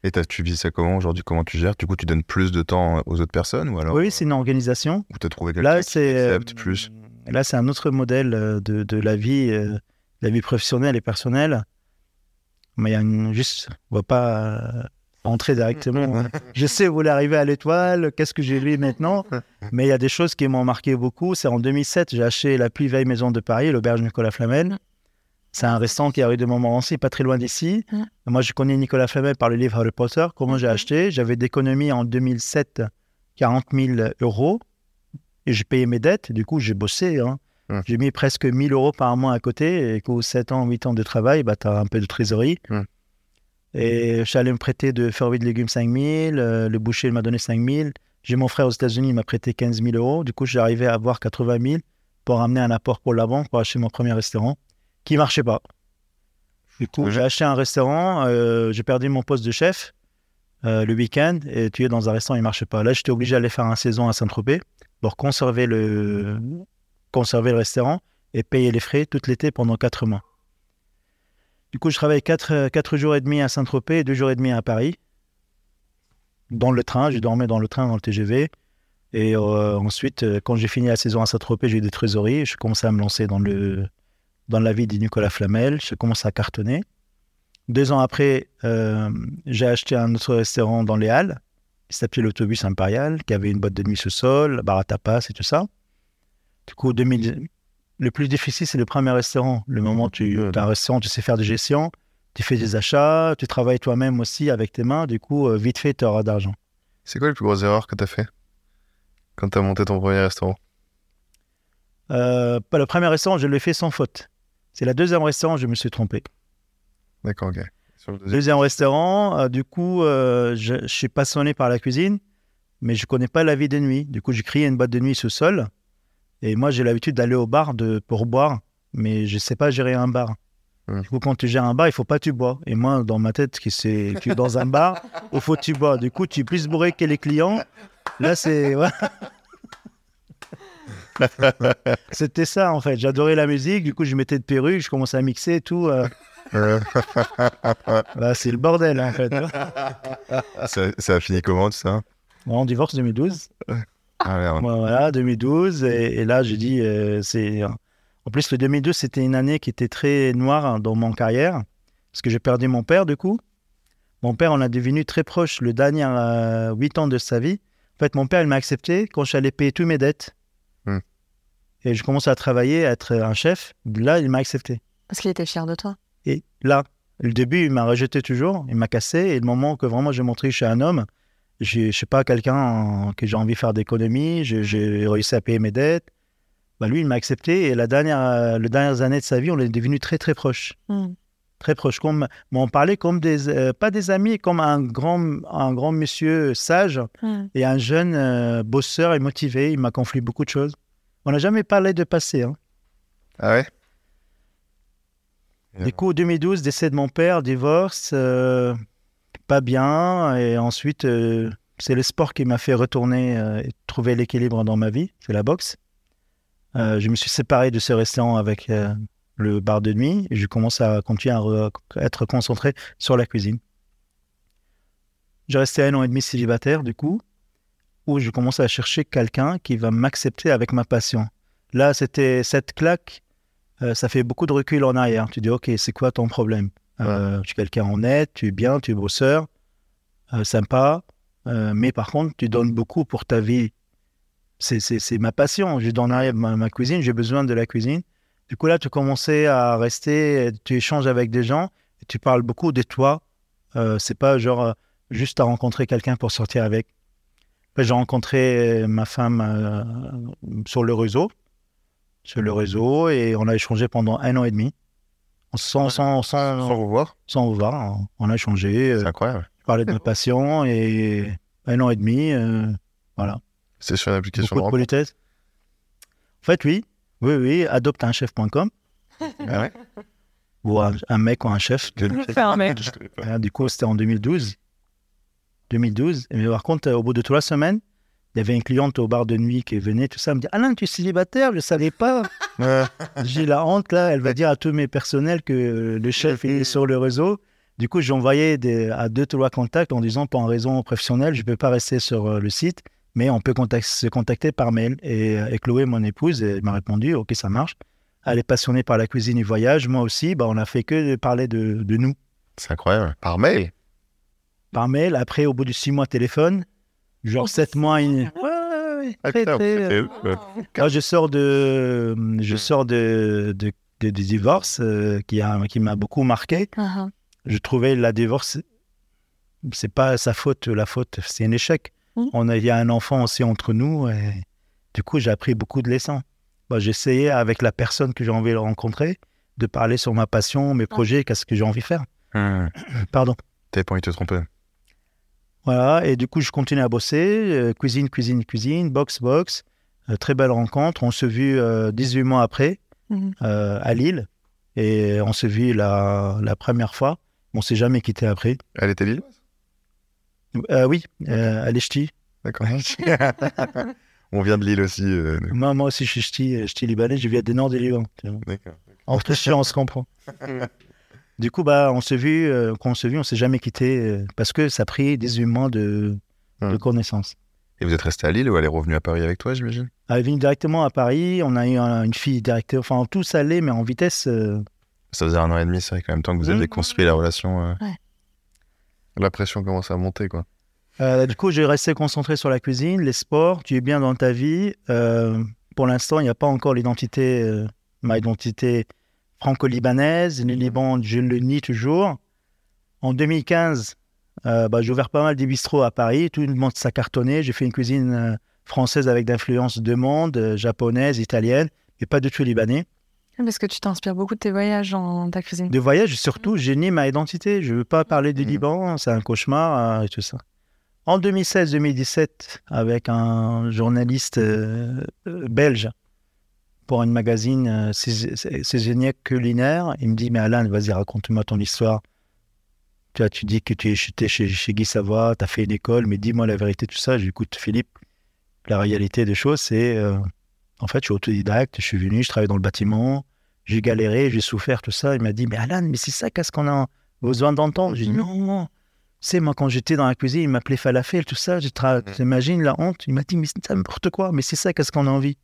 Et t'as- tu vis ça comment aujourd'hui? Comment tu gères? Du coup, tu donnes plus de temps aux autres personnes ou alors Oui, c'est une organisation. Ou t'as trouvé quelqu'un Là, qui c'est euh, accepte plus? Là, c'est un autre modèle euh, de, de la vie, euh, la vie professionnelle et personnelle. Mais il y a une, juste, on va pas euh, entrer directement. Je sais, vous voulez arriver à l'étoile, qu'est-ce que j'ai lu maintenant Mais il y a des choses qui m'ont marqué beaucoup. C'est en 2007, j'ai acheté la plus vieille maison de Paris, l'auberge Nicolas Flamel. C'est un restaurant qui a rue de Montmorency, pas très loin d'ici. Mm. Moi, je connais Nicolas Flamel par le livre Harry Potter. Comment j'ai Mhm. acheté J'avais d'économie en 2007 40 000 euros et j'ai payé mes dettes. Du coup, j'ai bossé. hein. Mm. J'ai mis presque 1000 euros par mois à côté. Et qu'au 7 ans, 8 ans de travail, bah, tu as un peu de trésorerie. Mm. Et je suis allé me prêter de fruits de légumes 5 000. euh, le boucher m'a donné 5 000. J'ai mon frère aux États-Unis, il m'a prêté 15 000 euros. Du coup, j'ai arrivé à avoir 80 000 pour amener un apport pour la banque pour acheter mon premier restaurant qui marchait pas. Du coup, j'ai acheté un restaurant, euh, j'ai perdu mon poste de chef euh, le week-end et tu es dans un restaurant, il marchait pas. Là, j'étais obligé d'aller faire un saison à Saint-Tropez pour conserver le, conserver le restaurant et payer les frais tout l'été pendant 4 mois. Du coup, je travaillais 4, quatre jours et demi à Saint-Tropez et 2 jours et demi à Paris. Dans le train, je dormais dans le train, dans le TGV. Et euh, ensuite, quand j'ai fini la saison à Saint-Tropez, j'ai eu des trésoreries. Je commençais à me lancer dans, le, dans la vie de Nicolas Flamel. Je commençais à cartonner. Deux ans après, euh, j'ai acheté un autre restaurant dans les Halles, qui s'appelait l'Autobus Impérial, qui avait une boîte de nuit sous-sol, bar à tapas et tout ça. Du coup, 2000... le plus difficile, c'est le premier restaurant. Le moment où tu as un restaurant, tu sais faire des gestions, tu fais des achats, tu travailles toi-même aussi avec tes mains. Du coup, euh, vite fait, tu auras d'argent. C'est quoi les plus grosses erreurs que t'as fait quand t'as monté ton premier restaurant? Euh, pas le premier restaurant, je l'ai fait sans faute. C'est la deuxième restaurant, je me suis trompé. D'accord, ok. Sur deuxième. Deuxième restaurant, euh, du coup, euh, je, je suis passionné par la cuisine, mais je connais pas la vie de nuit. Du coup, j'ai créé une boîte de nuit sous sol Et moi, j'ai l'habitude d'aller au bar de, pour boire, mais je sais pas gérer un bar. Du coup, quand tu gères un bar, il faut pas que tu bois. Et moi, dans ma tête, qui c'est, tu es dans un bar, il faut que tu bois. Du coup, tu es plus bourré que les clients. Là, c'est. C'était ça, en fait. J'adorais la musique. Du coup, je mettais de perruque, je commençais à mixer et tout. euh. Bah, c'est le bordel, en fait. ça, ça a fini comment tout ça? On divorce 2012. Ah merde. Voilà, 2012. Et, et là, j'ai dit, euh, c'est. En plus, le 2012, c'était une année qui était très noire hein, dans mon carrière, parce que j'ai perdu mon père, du coup. Mon père, on a devenu très proche le dernier euh, 8 ans de sa vie. En fait, mon père, il m'a accepté quand je suis allé payer toutes mes dettes. Et je commençais à travailler, à être un chef. Là, il m'a accepté. Parce qu'il était fier de toi. Et là, le début, il m'a rejeté toujours, il m'a cassé. Et le moment que vraiment j'ai montré que je suis un homme, je sais pas, quelqu'un que j'ai envie de faire d'économie, j'ai- j'ai réussi à payer mes dettes. Bah, lui, il m'a accepté. Et la dernière, les dernières années de sa vie, on est devenus très, très proches. Hmm. Très proches. Comme, mais on parlait comme des, euh, pas des amis, comme un grand, un grand monsieur sage Hmm. et un jeune euh, bosseur et motivé. Il m'a confié beaucoup de choses. On n'a jamais parlé de passé. hein. Ah ouais? Du coup, 2012, décès de mon père, divorce, euh, pas bien. Et ensuite, euh, c'est le sport qui m'a fait retourner euh, et trouver l'équilibre dans ma vie. C'est la boxe. Je me suis séparé de ce restaurant avec le bar de nuit et je commence à continuer à re- être concentré sur la cuisine. J'ai resté un an et demi célibataire, du coup, où je commence à chercher quelqu'un qui va m'accepter avec ma passion. Là, c'était cette claque euh, ça fait beaucoup de recul en arrière. Tu dis, OK, c'est quoi ton problème? Euh, Tu es quelqu'un honnête, tu es bien, tu es bosseur, euh, sympa, euh, mais par contre, tu donnes beaucoup pour ta vie. C'est- C'est c'est ma passion. Je donne à ma, ma cuisine, j'ai besoin de la cuisine. Du coup, là, tu commençais à rester, tu échanges avec des gens, et tu parles beaucoup de toi. Euh, c'est pas genre euh, juste à rencontrer quelqu'un pour sortir avec. J'ai rencontré ma femme euh, sur le réseau sur le réseau et on a échangé pendant un an et demi. Sans, sans, sans, Sans revoir sans revoir, on a échangé, euh, C'est incroyable. parlé de ma passion et un an et demi, euh, voilà. C'est sur une application Beaucoup de de politesse. En fait, oui, oui, oui, adopteunchef.com Ah ouais? Ou un, un mec ou un chef. Fais un mec. Je. Voilà, du coup, c'était en 2012. 2012. Mais par contre, euh, au bout de trois semaines, il y avait une cliente au bar de nuit qui venait, tout ça, elle me dit Alain, tu es célibataire Je ne savais pas. J'ai la honte là, elle va dire à tous mes personnels que le chef est sur le réseau. Du coup, des, à deux, trois contacts en disant pour une raison professionnelle, je ne peux pas rester sur euh, le site, mais on peut contact- se contacter par mail. Et, euh, et Chloé, mon épouse, elle m'a répondu, ok, ça marche. Elle est passionnée par la cuisine et le voyage. Moi aussi, bah, on a fait que parler de, de nous C'est incroyable. Par mail par mail. Après, au bout de six mois, téléphone. Genre Oh, sept mois. une-. Ouais, ouais, ouais, Ah, très, très, c'était- euh, Quand je sors de, je sors de, de, divorce euh, qui a, qui m'a beaucoup marqué. Ah, Je trouvais la divorce, c'est pas sa faute, la faute, c'est un échec. Mhm. On a, il y a un enfant aussi entre nous et du coup, j'ai appris beaucoup de leçons. Bah, J'essayais avec la personne que j'ai envie de rencontrer de parler sur ma passion, mes projets, qu'est-ce que j'ai envie de faire. Hmm. Pardon. T'avais pas envie de te tromper. Voilà, et du coup, je continue à bosser, euh, cuisine, cuisine, cuisine, box, box. Euh, très belle rencontre. On se vu euh, 18 mois après Mhm. euh, à Lille. Et on s'est vu la, la première fois. On s'est jamais quitté après. Elle était lille? Euh, oui, euh, à l'Echti. D'accord. On vient de Lille aussi. euh. Moi, moi aussi, je suis ch'ti, ch'ti libanais. Je viens du nord du Liban. D'accord. Entre ch'ti, on se comprend. Du coup, bah, on s'est vu, euh, quand on s'est vu, on s'est jamais quitté euh, parce que ça a pris 18 mois de, de Hmm. connaissances. Et vous êtes resté à Lille ou elle est revenue à Paris avec toi, j'imagine? Elle est venue directement à Paris. On a eu un- une fille directement. Enfin, tous allés, mais en vitesse. euh, Ça faisait un an et demi, c'est vrai qu'en même temps que vous Mhm. avez construit la relation. euh, La pression commence à monter, quoi. Euh, du coup, j'ai resté concentré sur la cuisine, les sports. Tu es bien dans ta vie. Euh, pour l'instant, il n'y a pas encore l'identité, euh, ma identité franco-libanaise. Le Liban, je le nie toujours. En 2015, euh, bah, j'ai ouvert pas mal de bistrots à Paris. Tout le monde s'est cartonné. J'ai fait une cuisine euh, française avec d'influence de monde, euh, japonaise, italienne, et pas du tout libanais. Parce que tu t'inspires beaucoup de tes voyages dans ta cuisine. De voyage, surtout, j'ai nié ma identité. Je ne veux pas parler du Mhm. Liban, c'est un cauchemar euh, et tout ça. En 2016-2017, avec un journaliste euh, belge, pour une magazine euh, sais- sais- saisonnier culinaire. Il me dit, mais Alain, vas-y, raconte-moi ton histoire. Tu, vois, tu dis que tu es chez, chez, Guy Savoie, tu as fait une école, mais dis-moi la vérité, tout ça. J'écoute Philippe. La réalité des choses, c'est, euh, en fait, je suis autodidacte, je suis venu, je travaille dans le bâtiment, j'ai galéré, j'ai souffert, tout ça. Il m'a dit, mais Alan, mais c'est ça, qu'est-ce qu'on a besoin d'entendre? J'ai dit, non, non. Tu sais, moi, quand j'étais dans la cuisine, il m'appelait falafel, tout ça. Mhm. T'imagines la honte Il m'a dit, mais c'est n'importe quoi, mais c'est ça, qu'est-ce qu'on a envie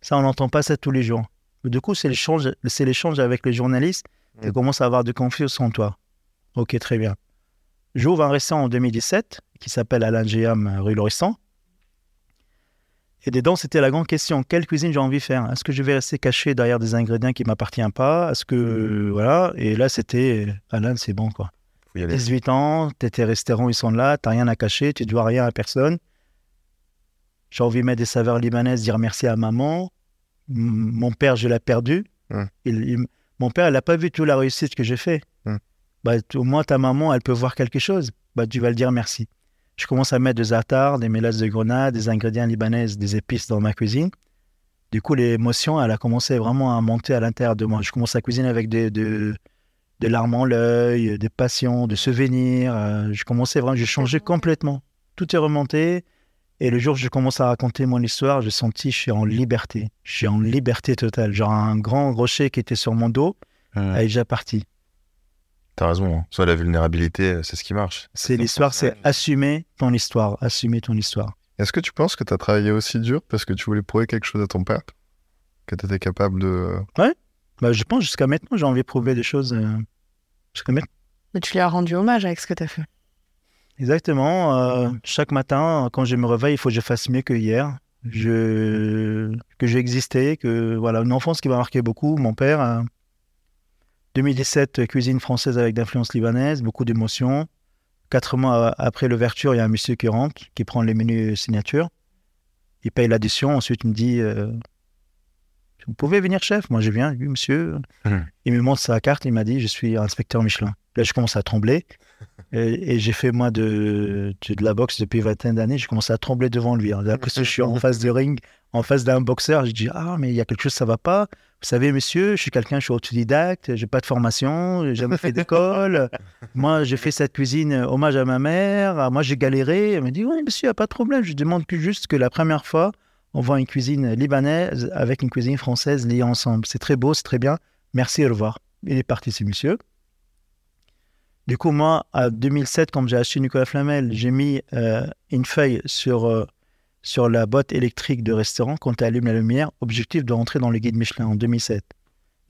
Ça, on n'entend pas ça tous les jours. Du coup, c'est l'échange, c'est l'échange avec les journalistes qui Mhm. commence à avoir de confiance en toi. Ok, très bien. J'ouvre un restaurant en 2017 qui s'appelle Alain Géam, rue Lauriston. Et dedans, c'était la grande question quelle cuisine j'ai envie de faire? Est-ce que je vais rester caché derrière des ingrédients qui ne m'appartiennent pas? Est-ce que. Voilà. Et là, c'était Alain, c'est bon, quoi. Faut y aller. 18 ans, t'es- tes restaurants, ils sont là, t'as rien à cacher, tu dois rien à personne. J'ai envie de mettre des saveurs libanaises, dire merci à maman. M- Mon père, je l'ai perdu. Hum. Il- il- mon père, elle n'a pas vu toute la réussite que j'ai fait. Hum. Bah, au moins, ta maman, elle peut voir quelque chose. Bah, tu vas le dire merci. Je commence à mettre des attards, des mélasses de grenade, des ingrédients libanaises, des épices dans ma cuisine. Du coup, l'émotion, elle a commencé vraiment à monter à l'intérieur de moi. Je commence à cuisiner avec des, de, de larmes en l'œil, des passions, des souvenirs. euh, je commençais vraiment, j'ai changé complètement. Tout est remonté. Et le jour où je commence à raconter mon histoire, j'ai senti que je suis en liberté. Je suis en liberté totale. Genre un grand rocher qui était sur mon dos Mhm. est déjà parti. T'as raison. hein. Soit la vulnérabilité, euh, c'est ce qui marche. C'est l'histoire, c'est assumer ton histoire. Assumer ton histoire. Est-ce que tu penses que tu as travaillé aussi dur parce que tu voulais prouver quelque chose à ton père? Que tu étais capable de. Bah, je pense jusqu'à maintenant, j'ai envie de prouver des choses. euh, jusqu'à maintenant. Mais tu lui as rendu hommage avec ce que tu as fait. Exactement. euh, chaque matin, quand je me réveille, il faut que je fasse mieux que hier. Je... Que j'ai existé, que voilà, une enfance qui m'a marqué beaucoup. Mon père, euh, 2017, cuisine française avec d'influence libanaise, beaucoup d'émotions. Quatre mois après l'ouverture, il y a un monsieur qui rentre, qui prend les menus signature. Il paye l'addition. Ensuite, il me dit euh, Vous pouvez venir, chef? Moi, je viens. Oui, monsieur. Mhm. Il me montre sa carte. Il m'a dit Je suis inspecteur Michelin. Là, je commence à trembler. Et, et j'ai fait, moi, de, de, de la boxe depuis vingtaine d'années. Je commence à trembler devant lui. Après, je suis en face de ring, en face d'un boxeur. Je dis Ah, mais il y a quelque chose, ça va pas. Vous savez, monsieur, je suis quelqu'un, je suis autodidacte, j'ai pas de formation, j'ai jamais fait d'école. Moi, j'ai fait cette cuisine euh, hommage à ma mère. Ah, Moi, j'ai galéré. Elle me dit Oui, monsieur, pas de problème. Je demande que juste que la première fois, on voit une cuisine libanaise avec une cuisine française liée ensemble. C'est très beau, c'est très bien. Merci, au revoir. Il est parti, ce monsieur. Du coup, moi, en 2007, quand j'ai acheté Nicolas Flamel, j'ai mis euh, une feuille sur, euh, sur la boîte électrique de restaurant quand tu allumes la lumière, objectif de rentrer dans le guide Michelin en 2007.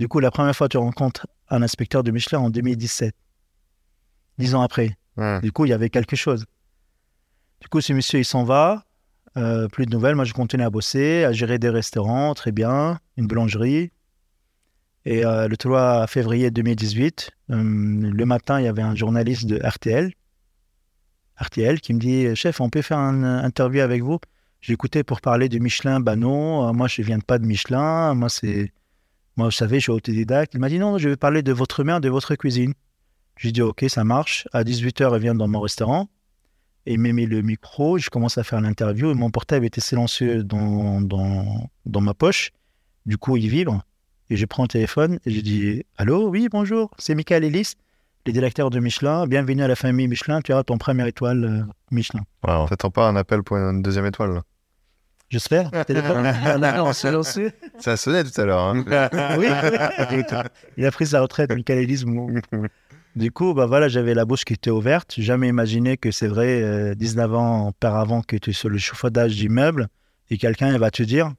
Du coup, la première fois, tu rencontres un inspecteur de Michelin en 2017, dix ans après. Ouais. Du coup, il y avait quelque chose. Du coup, ce monsieur, il s'en va. Euh, plus de nouvelles. Moi, je continue à bosser, à gérer des restaurants, très bien, une boulangerie. Et euh, le 3 février 2018, euh, le matin, il y avait un journaliste de RTL, RTL, qui me dit Chef, on peut faire une interview avec vous? Écouté pour parler de Michelin. Bah non, euh, moi, je ne viens pas de Michelin. Moi, c'est. Moi, vous savez, je suis autodidacte. Il m'a dit Non, je vais parler de votre mère, de votre cuisine. J'ai dit Ok, ça marche. À 18h, il vient dans mon restaurant. Et il m'a mis le micro. Je commence à faire l'interview. Mon portable était silencieux dans, dans, dans ma poche. Du coup, il vibre. Et je prends le téléphone et je dis Allô, oui, bonjour, c'est Michael Ellis, le directeur de Michelin. Bienvenue à la famille Michelin. Tu as ton première étoile euh, Michelin. Wow. T'attends pas un appel pour une deuxième étoile là J'espère. Non, silencieux. Ça sonnait tout à l'heure. hein. Oui. Il a pris sa retraite, Michael Ellis. Du coup, bah voilà, j'avais la bouche qui était ouverte. Jamais imaginé que c'est vrai, euh, 19 ans auparavant, que tu es sur le chauffaudage d'immeuble et quelqu'un va te dire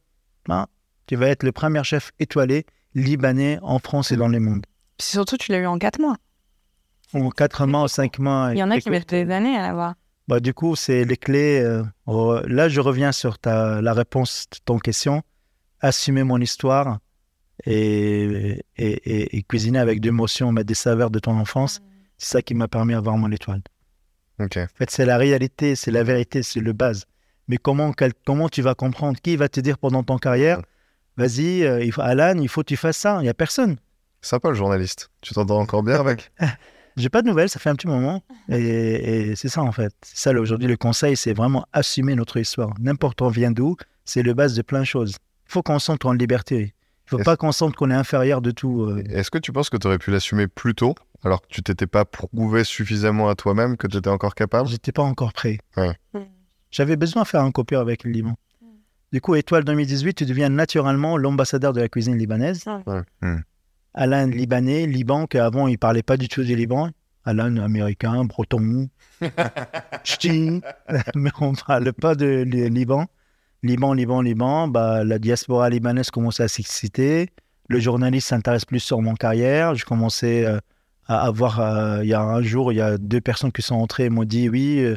Ben, tu vas être le premier chef étoilé libanais en France et dans le monde. Puis surtout, tu l'as eu en 4 mois. En 4 mois, 5 mois. Il y en a qui mettent des années à l'avoir. Bah, du coup, c'est les clés. euh, re- là, je reviens sur ta, la réponse de ton question. Assumer mon histoire et, et, et- et cuisiner avec de l'émotion, mettre des saveurs de ton enfance, c'est ça qui m'a permis d'avoir mon étoile. Ok. En fait, c'est la réalité, c'est la vérité, c'est le base. Mais comment, quel- comment tu vas comprendre? Qui va te dire pendant ton carrière? Vas-y, euh, il faut, Alan, il faut que tu fasses ça. Il n'y a personne. Sympa le journaliste. Tu t'entends encore bien avec J'ai pas de nouvelles, ça fait un petit moment. Et, et c'est ça, en fait. C'est ça, aujourd'hui, le conseil, c'est vraiment assumer notre histoire. N'importe on vient d'où, c'est le base de plein de choses. Il faut qu'on sente en liberté. Il faut pas qu'on sente qu'on est inférieur de tout. euh. Est-ce que tu penses que tu aurais pu l'assumer plus tôt, alors que tu t'étais pas prouvé suffisamment à toi-même que tu étais encore capable? J'étais pas encore prêt. Ouais. J'avais besoin de faire un copieur avec le Liban. Du coup, Étoile 2018, tu deviens naturellement l'ambassadeur de la cuisine libanaise. Ouais. Hmm. Alain Libanais, Liban, qu'avant, il parlait pas du tout du Liban. Alain, américain, breton, ch'ti, mais on parle pas de li- Liban. Liban, Liban, Liban, bah, la diaspora libanaise commençait à s'exciter. Le journaliste s'intéresse plus sur mon carrière. Je commençais euh, à avoir, euh, il y a un jour, il y a deux personnes qui sont entrées et m'ont dit, oui, euh,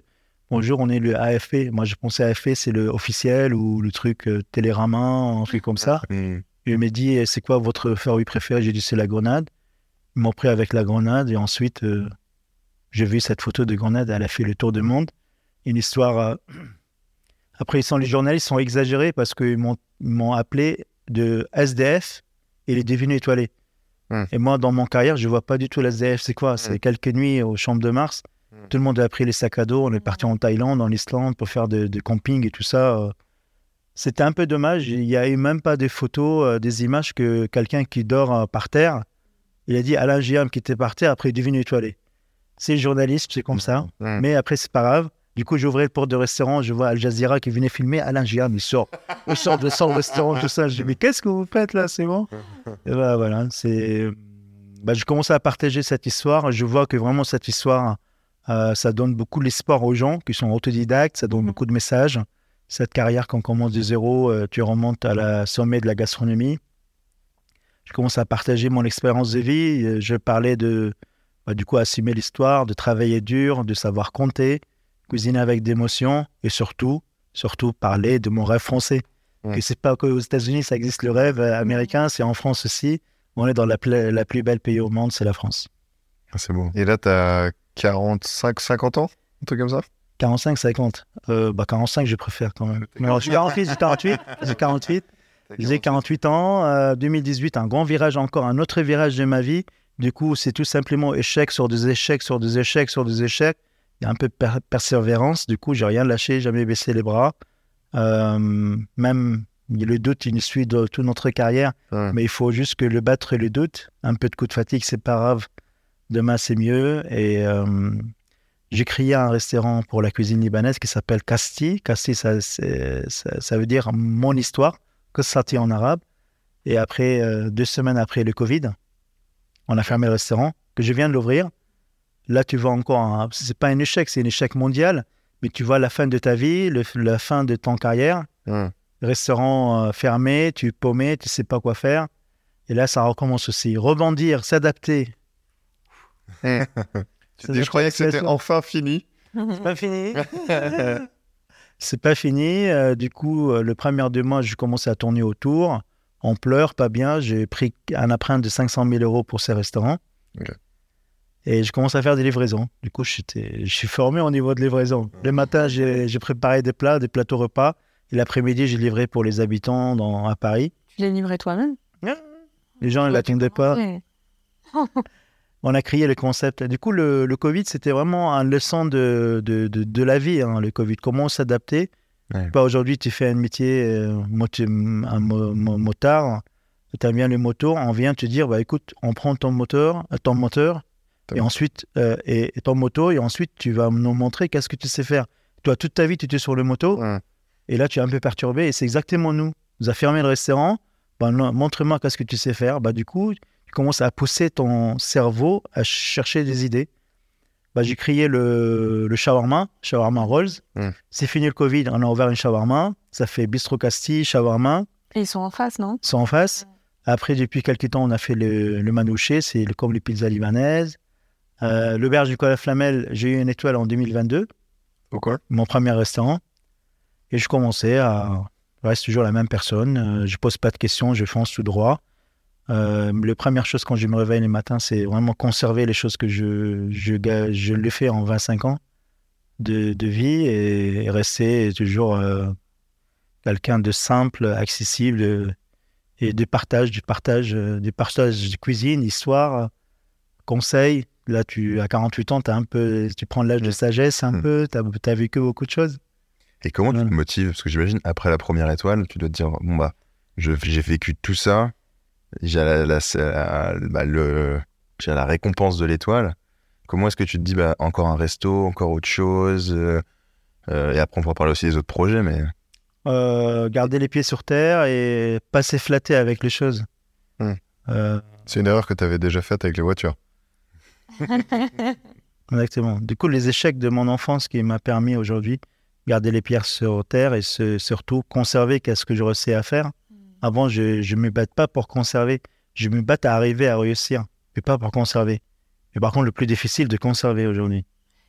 bonjour, on est le AFP. Moi, je pensais AFP, c'est le officiel ou le truc euh, Télérama, un truc comme ça. Hmm. Il m'a dit, Eh, c'est quoi votre fruit préféré? J'ai dit, c'est la grenade. Ils m'ont pris avec la grenade et ensuite, euh, j'ai vu cette photo de grenade, elle a fait le tour du monde. Une histoire. euh, Après, ils sont, les journalistes sont exagérés parce qu'ils m'ont appelé de SDF et les devinés étoilés. Hmm. Et moi, dans mon carrière, je vois pas du tout l'SDF. C'est quoi? C'est Hmm. quelques nuits aux chambres de Mars. Hmm. Tout le monde a pris les sacs à dos. On est parti en Thaïlande, en Islande pour faire de, de camping et tout ça. euh. C'était un peu dommage. Il n'y a eu même pas des photos, euh, des images que quelqu'un qui dort euh, par terre. Il a dit Alain Giam qui était par terre, après il devine étoilé. C'est le journalisme, c'est comme ça. Hmm. Mais après, c'est pas grave. Du coup, j'ouvrais le porte de restaurant, je vois Al Jazeera qui venait filmer. Alain Giam, il sort. Il sort de son restaurant, tout ça. Je dis Mais qu'est-ce que vous faites là C'est bon? Et bah, voilà, c'est. Bah, je commence à partager cette histoire. Je vois que vraiment cette histoire, euh, ça donne beaucoup l'espoir aux gens qui sont autodidactes. Ça donne Mhm. beaucoup de messages. Cette carrière, quand on commence de zéro, euh, tu remontes à la sommet de la gastronomie. Je commence à partager mon expérience de vie. Euh, Je parlais de, bah, du coup, assumer l'histoire, de travailler dur, de savoir compter, cuisiner avec d'émotion et surtout, surtout parler de mon rêve français. Mhm. Que c'est pas qu'aux États-Unis, ça existe le rêve euh, américain, c'est en France aussi. On est dans la, pla- la plus belle pays au monde, c'est la France. Ah, c'est beau. Et là, tu as 45, 50 ans Un truc comme ça? 45, 50. Euh, bah 45, je préfère quand même. Non, j'ai 48, j'ai 48, j'ai 48. J'ai 48 ans. euh, 2018, un grand virage encore, un autre virage de ma vie. Du coup, c'est tout simplement échec sur des échecs, sur des échecs, sur des échecs. Il y a un peu de per- persévérance. Du coup, j'ai rien lâché, jamais baissé les bras. Euh, même le doute, il suit de toute notre carrière. Ouais. Mais il faut juste que le battre le doute. Un peu de coup de fatigue, c'est pas grave. Demain, c'est mieux. Et euh, j'ai créé un restaurant pour la cuisine libanaise qui s'appelle Kasti. Kasti, ça, ça, ça veut dire mon histoire, Kostati en arabe. Et après, euh, deux semaines après le Covid, on a fermé le restaurant, que je viens de l'ouvrir. Là, tu vois encore, un- c'est pas un échec, c'est un échec mondial, mais tu vois la fin de ta vie, le- la fin de ton carrière. Restaurant euh, fermé, tu es paumé, tu sais pas quoi faire. Et là, ça recommence aussi. Rebondir, s'adapter. Tu dis, je croyais que c'était enfin fini. C'est pas fini. c'est pas fini. Euh, du coup, euh, le premier deux mois, je commençais à tourner autour. On pleure, pas bien. J'ai pris un emprunt de 500 000 euros pour ces restaurants. Et je commence à faire des livraisons. Du coup, j'étais- je suis formé au niveau de livraison. Le matin, j'ai préparé des plats, des plateaux repas. Et l'après-midi, j'ai livré pour les habitants dans, à Paris. Tu l'as livré toi-même? Les gens ne l'attendaient pas. Ouais. On a créé le concept. Du coup, le, le Covid, c'était vraiment une leçon de, de, de, de la vie, hein, le Covid. Comment s'adapter? Ouais. Bah, Aujourd'hui, tu fais un métier, euh, moti- un mo- mo- motard, tu aimes bien le moto, on vient te dire, bah, écoute, on prend ton moteur, euh, ton moteur, et ensuite, euh, et, et ton moto, et ensuite, tu vas nous montrer qu'est-ce que tu sais faire. Toi, toute ta vie, tu étais sur le moto, Ouais. et là, tu es un peu perturbé, et c'est exactement nous. Nous a fermé le restaurant, bah, montre-moi qu'est-ce que tu sais faire. Bah, du coup, tu commences à pousser ton cerveau à chercher des idées. Bah, j'ai créé le, le shawarma, shawarma rolls. Mm. C'est fini le Covid, on a ouvert une shawarma. Ça fait Bistro Castille, shawarma, Et ils sont en face, non? Sont en face. Après, depuis quelques temps, on a fait le, le manouché, c'est le- comme les pizzas libanaises. Euh, L'auberge du Col à Flamel, j'ai eu une étoile en 2022 Pourquoi mon premier restaurant. Et je commençais à. Je reste toujours la même personne. euh, je pose pas de questions, je fonce tout droit. Euh, la première chose quand je me réveille le matin, c'est vraiment conserver les choses que je, je, je l'ai fait en 25 ans de, de vie et rester toujours euh, quelqu'un de simple, accessible et de partage, du partage, du partage de cuisine, histoire, euh, conseil. Là, tu, à 48 ans, as un peu, tu prends l'âge de sagesse un Mm. peu, tu as, vécu beaucoup de choses. Et comment tu Voilà. te motives? Parce que j'imagine, après la première étoile, tu dois te dire, bon bah, j'ai vécu tout ça. J'ai la, la- la- bah, le- j'ai la récompense de l'étoile. Comment est-ce que tu te dis, bah, encore un resto, encore autre chose euh, euh, Et après, on pourra parler aussi des autres projets, mais Euh, garder les pieds sur terre et pas s'efflater avec les choses. Hmm. Euh, C'est une erreur que tu avais déjà faite avec les voitures. exactement. Du coup, les échecs de mon enfance qui m'a permis aujourd'hui garder les pieds sur terre et se- surtout conserver qu'est-ce que je sais à faire. Avant, je ne me batte pas pour conserver. Je me batte à arriver à réussir, mais pas pour conserver. Mais par contre, le plus difficile de conserver aujourd'hui.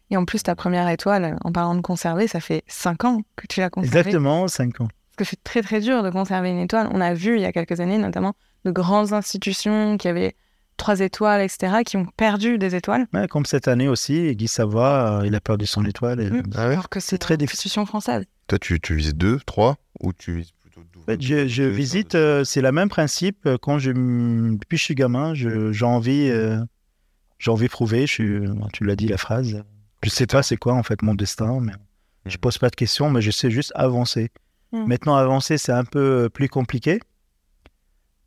Et en plus, ta première étoile, en parlant de conserver, ça fait 5 ans que tu l'as conservée. Exactement, 5 ans. Parce que c'est très très dur de conserver une étoile. On a vu il y a quelques années, notamment, de grandes institutions qui avaient trois étoiles, etc., qui ont perdu des étoiles. Ouais, comme cette année aussi, Guy Savoie, euh, il a perdu son étoile. et- Mm. Ah ouais Alors que c'est très une difficile. institution française. toi, tu, tu vises deux, trois Ou tu vises plutôt deux En fait, je, je visite, euh, c'est le même principe. euh, Quand je, depuis que je suis gamin, je- j'ai envie, euh, j'ai envie de prouver. Je suis, tu l'as dit la phrase. Je sais pas c'est quoi en fait mon destin, mais je Mhm. pose pas de questions, mais je sais juste avancer. Mhm. Maintenant, avancer, c'est un peu plus compliqué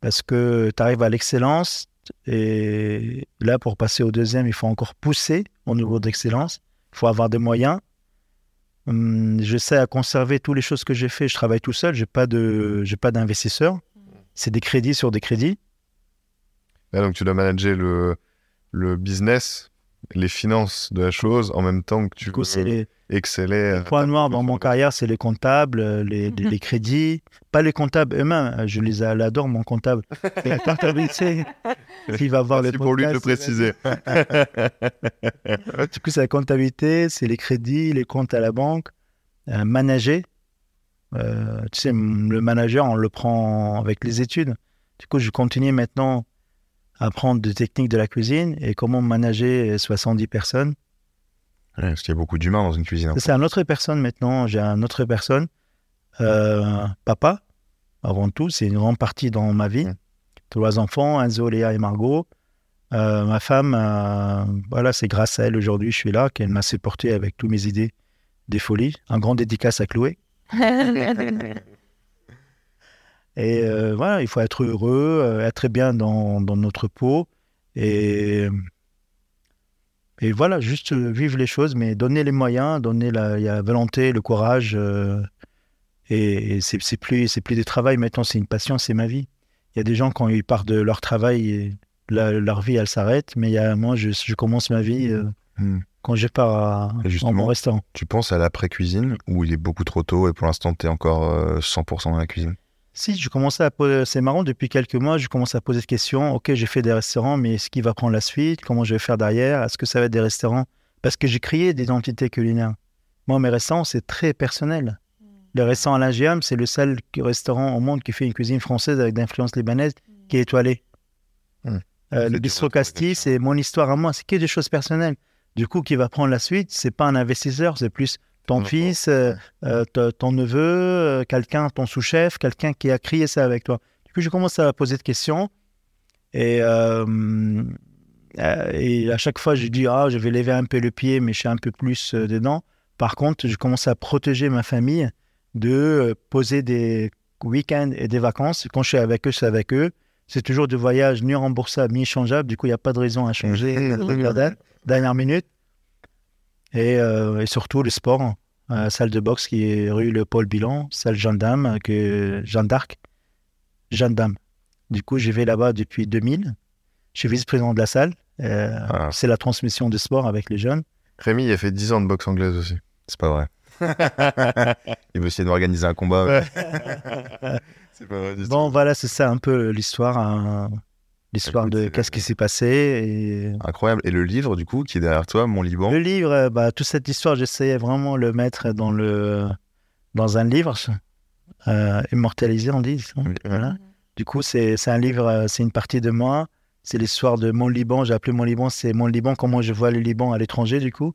parce que tu arrives à l'excellence et là, pour passer au deuxième, il faut encore pousser au niveau d'excellence. Il faut avoir des moyens. Hum, je sais à conserver toutes les choses que j'ai fait. Je travaille tout seul. J'ai pas de, j'ai pas d'investisseur. C'est des crédits sur des crédits. Ah, donc tu dois manager le, le business, les finances de la chose en même temps que tu Du coup, c'est veux les exceller. le point noir dans mon carrière, c'est les comptables, euh, les, les- les crédits. Pas les comptables eux-mêmes. Je les adore, mon comptable. Et la comptabilité, s'il va voir Merci le pour lui de le il préciser. Du coup, c'est la comptabilité, c'est les crédits, les comptes à la banque, euh, manager. Euh, tu sais, le manager, on le prend avec les études. Du coup, je continue maintenant apprendre des techniques de la cuisine et comment manager 70 personnes. Ouais, parce qu'il y a beaucoup d'humains dans une cuisine. C'est une autre personne maintenant. J'ai une autre personne. Euh, papa, avant tout, c'est une grande partie dans ma vie. Trois enfants, Enzo, Léa et Margot. Euh, ma femme, euh, voilà, c'est grâce à elle aujourd'hui, je suis là, qu'elle m'a supporté avec toutes mes idées des folies. Un grand dédicace à Chloé. Et euh, voilà, il faut être heureux, euh, être bien dans, dans notre peau. Et, et voilà, juste euh, vivre les choses, mais donner les moyens, donner la, la volonté, le courage. euh, et et c'est c'est plus, c'est plus du travail maintenant, c'est une passion, c'est ma vie. Il y a des gens, quand ils partent de leur travail, la- leur vie, elle s'arrête. Mais il y a, moi, je, je commence ma vie euh, Hmm. quand je pars à, justement, mon restaurant. Tu penses à l'après-cuisine ou il est beaucoup trop tôt et pour l'instant, tu es encore euh, 100% dans la cuisine? Si, je commençais à poser, c'est marrant, depuis quelques mois, je commence à poser des questions. Ok, j'ai fait des restaurants, mais est-ce qui va prendre la suite? Comment je vais faire derrière? Est-ce que ça va être des restaurants? Parce que j'ai créé des identités culinaires. Moi, mes restaurants, c'est très personnel. Le restaurant Alain Giam, c'est le seul restaurant au monde qui fait une cuisine française avec d'influence libanaise qui est étoilé. Hmm. Euh, Faites le bistrot Castille, c'est mon histoire à moi. C'est que des choses personnelles. Du coup, qui va prendre la suite, c'est pas un investisseur, c'est plus ton fils, euh, euh, ton neveu, euh, quelqu'un, ton sous-chef, quelqu'un qui a crié ça avec toi. Du coup, je commence à poser des questions. Et, euh, et à chaque fois, je dis, ah, je vais lever un peu le pied, mais je suis un peu plus dedans. Par contre, je commence à protéger ma famille de poser des week-ends et des vacances. Quand je suis avec eux, c'est avec eux. C'est toujours du voyage ni remboursable ni échangeable. Du coup, il n'y a pas de raison à changer la date, dernière minute. Et, euh, et surtout le sport, euh, salle de boxe qui est rue Le Paul Bilan, salle Jeanne d'Arc, que Jeanne d'Arc, Jeanne d'Arc. Du coup, je vais là-bas depuis 2000. Je suis vice-président de la salle. Euh, Ah. C'est la transmission de sport avec les jeunes. Rémi, il a fait 10 ans de boxe anglaise aussi. C'est pas vrai. il veut essayer de m'organiser un combat. Ouais. C'est pas vrai du Bon, tout. voilà, c'est ça un peu l'histoire. hein, L'histoire de qu'est-ce qui s'est passé. Et... Incroyable. Et le livre, du coup, qui est derrière toi, Mon Liban? Le livre, euh, bah, toute cette histoire, j'essayais vraiment de le mettre dans, le, dans un livre, euh, immortalisé, on dit. Oui. Voilà. Du coup, c'est un livre, euh, c'est une partie de moi. C'est l'histoire de mon Liban. J'ai appelé mon Liban, c'est mon Liban, comment je vois le Liban à l'étranger, du coup.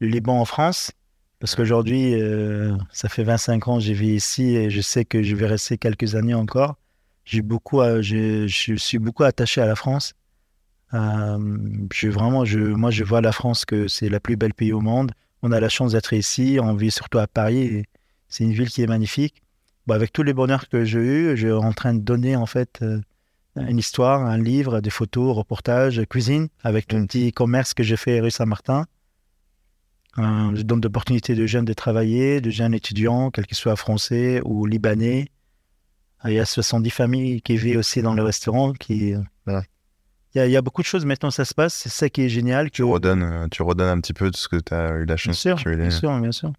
Le Liban en France. Parce qu'aujourd'hui, euh, ça fait 25 ans que je vis ici et je sais que je vais rester quelques années encore. J'ai beaucoup, à- je, je suis beaucoup attaché à la France. Euh, je vraiment, je, moi, je vois la France que c'est la plus belle pays au monde. On a la chance d'être ici. On vit surtout à Paris. C'est une ville qui est magnifique. Avec tous les bonheurs que j'ai eu, je suis en train de donner en fait euh, une histoire, un livre, des photos, reportages, cuisine, avec le petit commerce que j'ai fait rue Saint-Martin. Euh, je donne d'opportunités de jeunes de travailler, de jeunes étudiants, quels qu'ils soient français ou libanais. Euh, Il y a 70 familles qui vivent aussi dans le restaurant. Qui... Ouais. Il, y a, il y a beaucoup de choses maintenant, ça se passe. C'est ça qui est génial. Tu redonnes, euh, tu redonnes un petit peu de ce que tu as eu la Bien chance sûr, d'accumuler. bien sûr, bien sûr.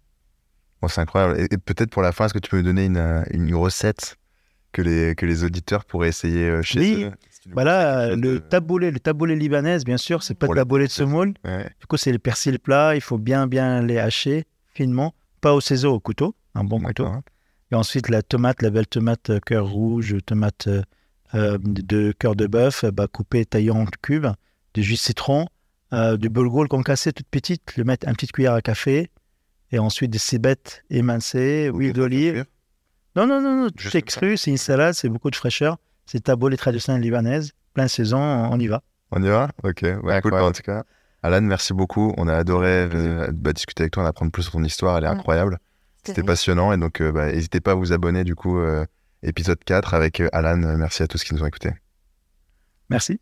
Bon, c'est incroyable. Et, et peut-être pour la fin, est-ce que tu peux me donner une, euh, une recette que les, que les auditeurs pourraient essayer euh, chez Oui. eux? Voilà, le de- taboulé, le taboulé libanaise, bien sûr, c'est pas de taboulé de semoule. Ouais. Du coup, c'est le persil plat. Il faut bien, bien les hacher finement, pas au ciseau, au couteau, un bon couteau. Et ensuite, la tomate, la belle tomate euh, cœur rouge, tomate euh, euh, de cœur de bœuf, bah, coupée, taillée en cubes, du jus de citron, euh, du boulgour concassé toute petite, le mettre un petite cuillère à café, et ensuite des cibettes émincées, huile d'olive. Non, non, non, non, tout est cru, c'est une salade, c'est beaucoup de fraîcheur. C'est taboulé traditionnel libanaise, plein saison, on y va. On y va? Ok. Ouais, cool. Incroyable. En tout cas, Alan, merci beaucoup. On a adoré euh, bah, discuter avec toi, en apprendre plus sur ton histoire. Elle est Ouais. incroyable. C'était passionnant. Et donc, euh, bah, n'hésitez pas à vous abonner, du coup, euh, épisode 4 avec euh, Alan. Merci à tous qui nous ont écoutés. Merci.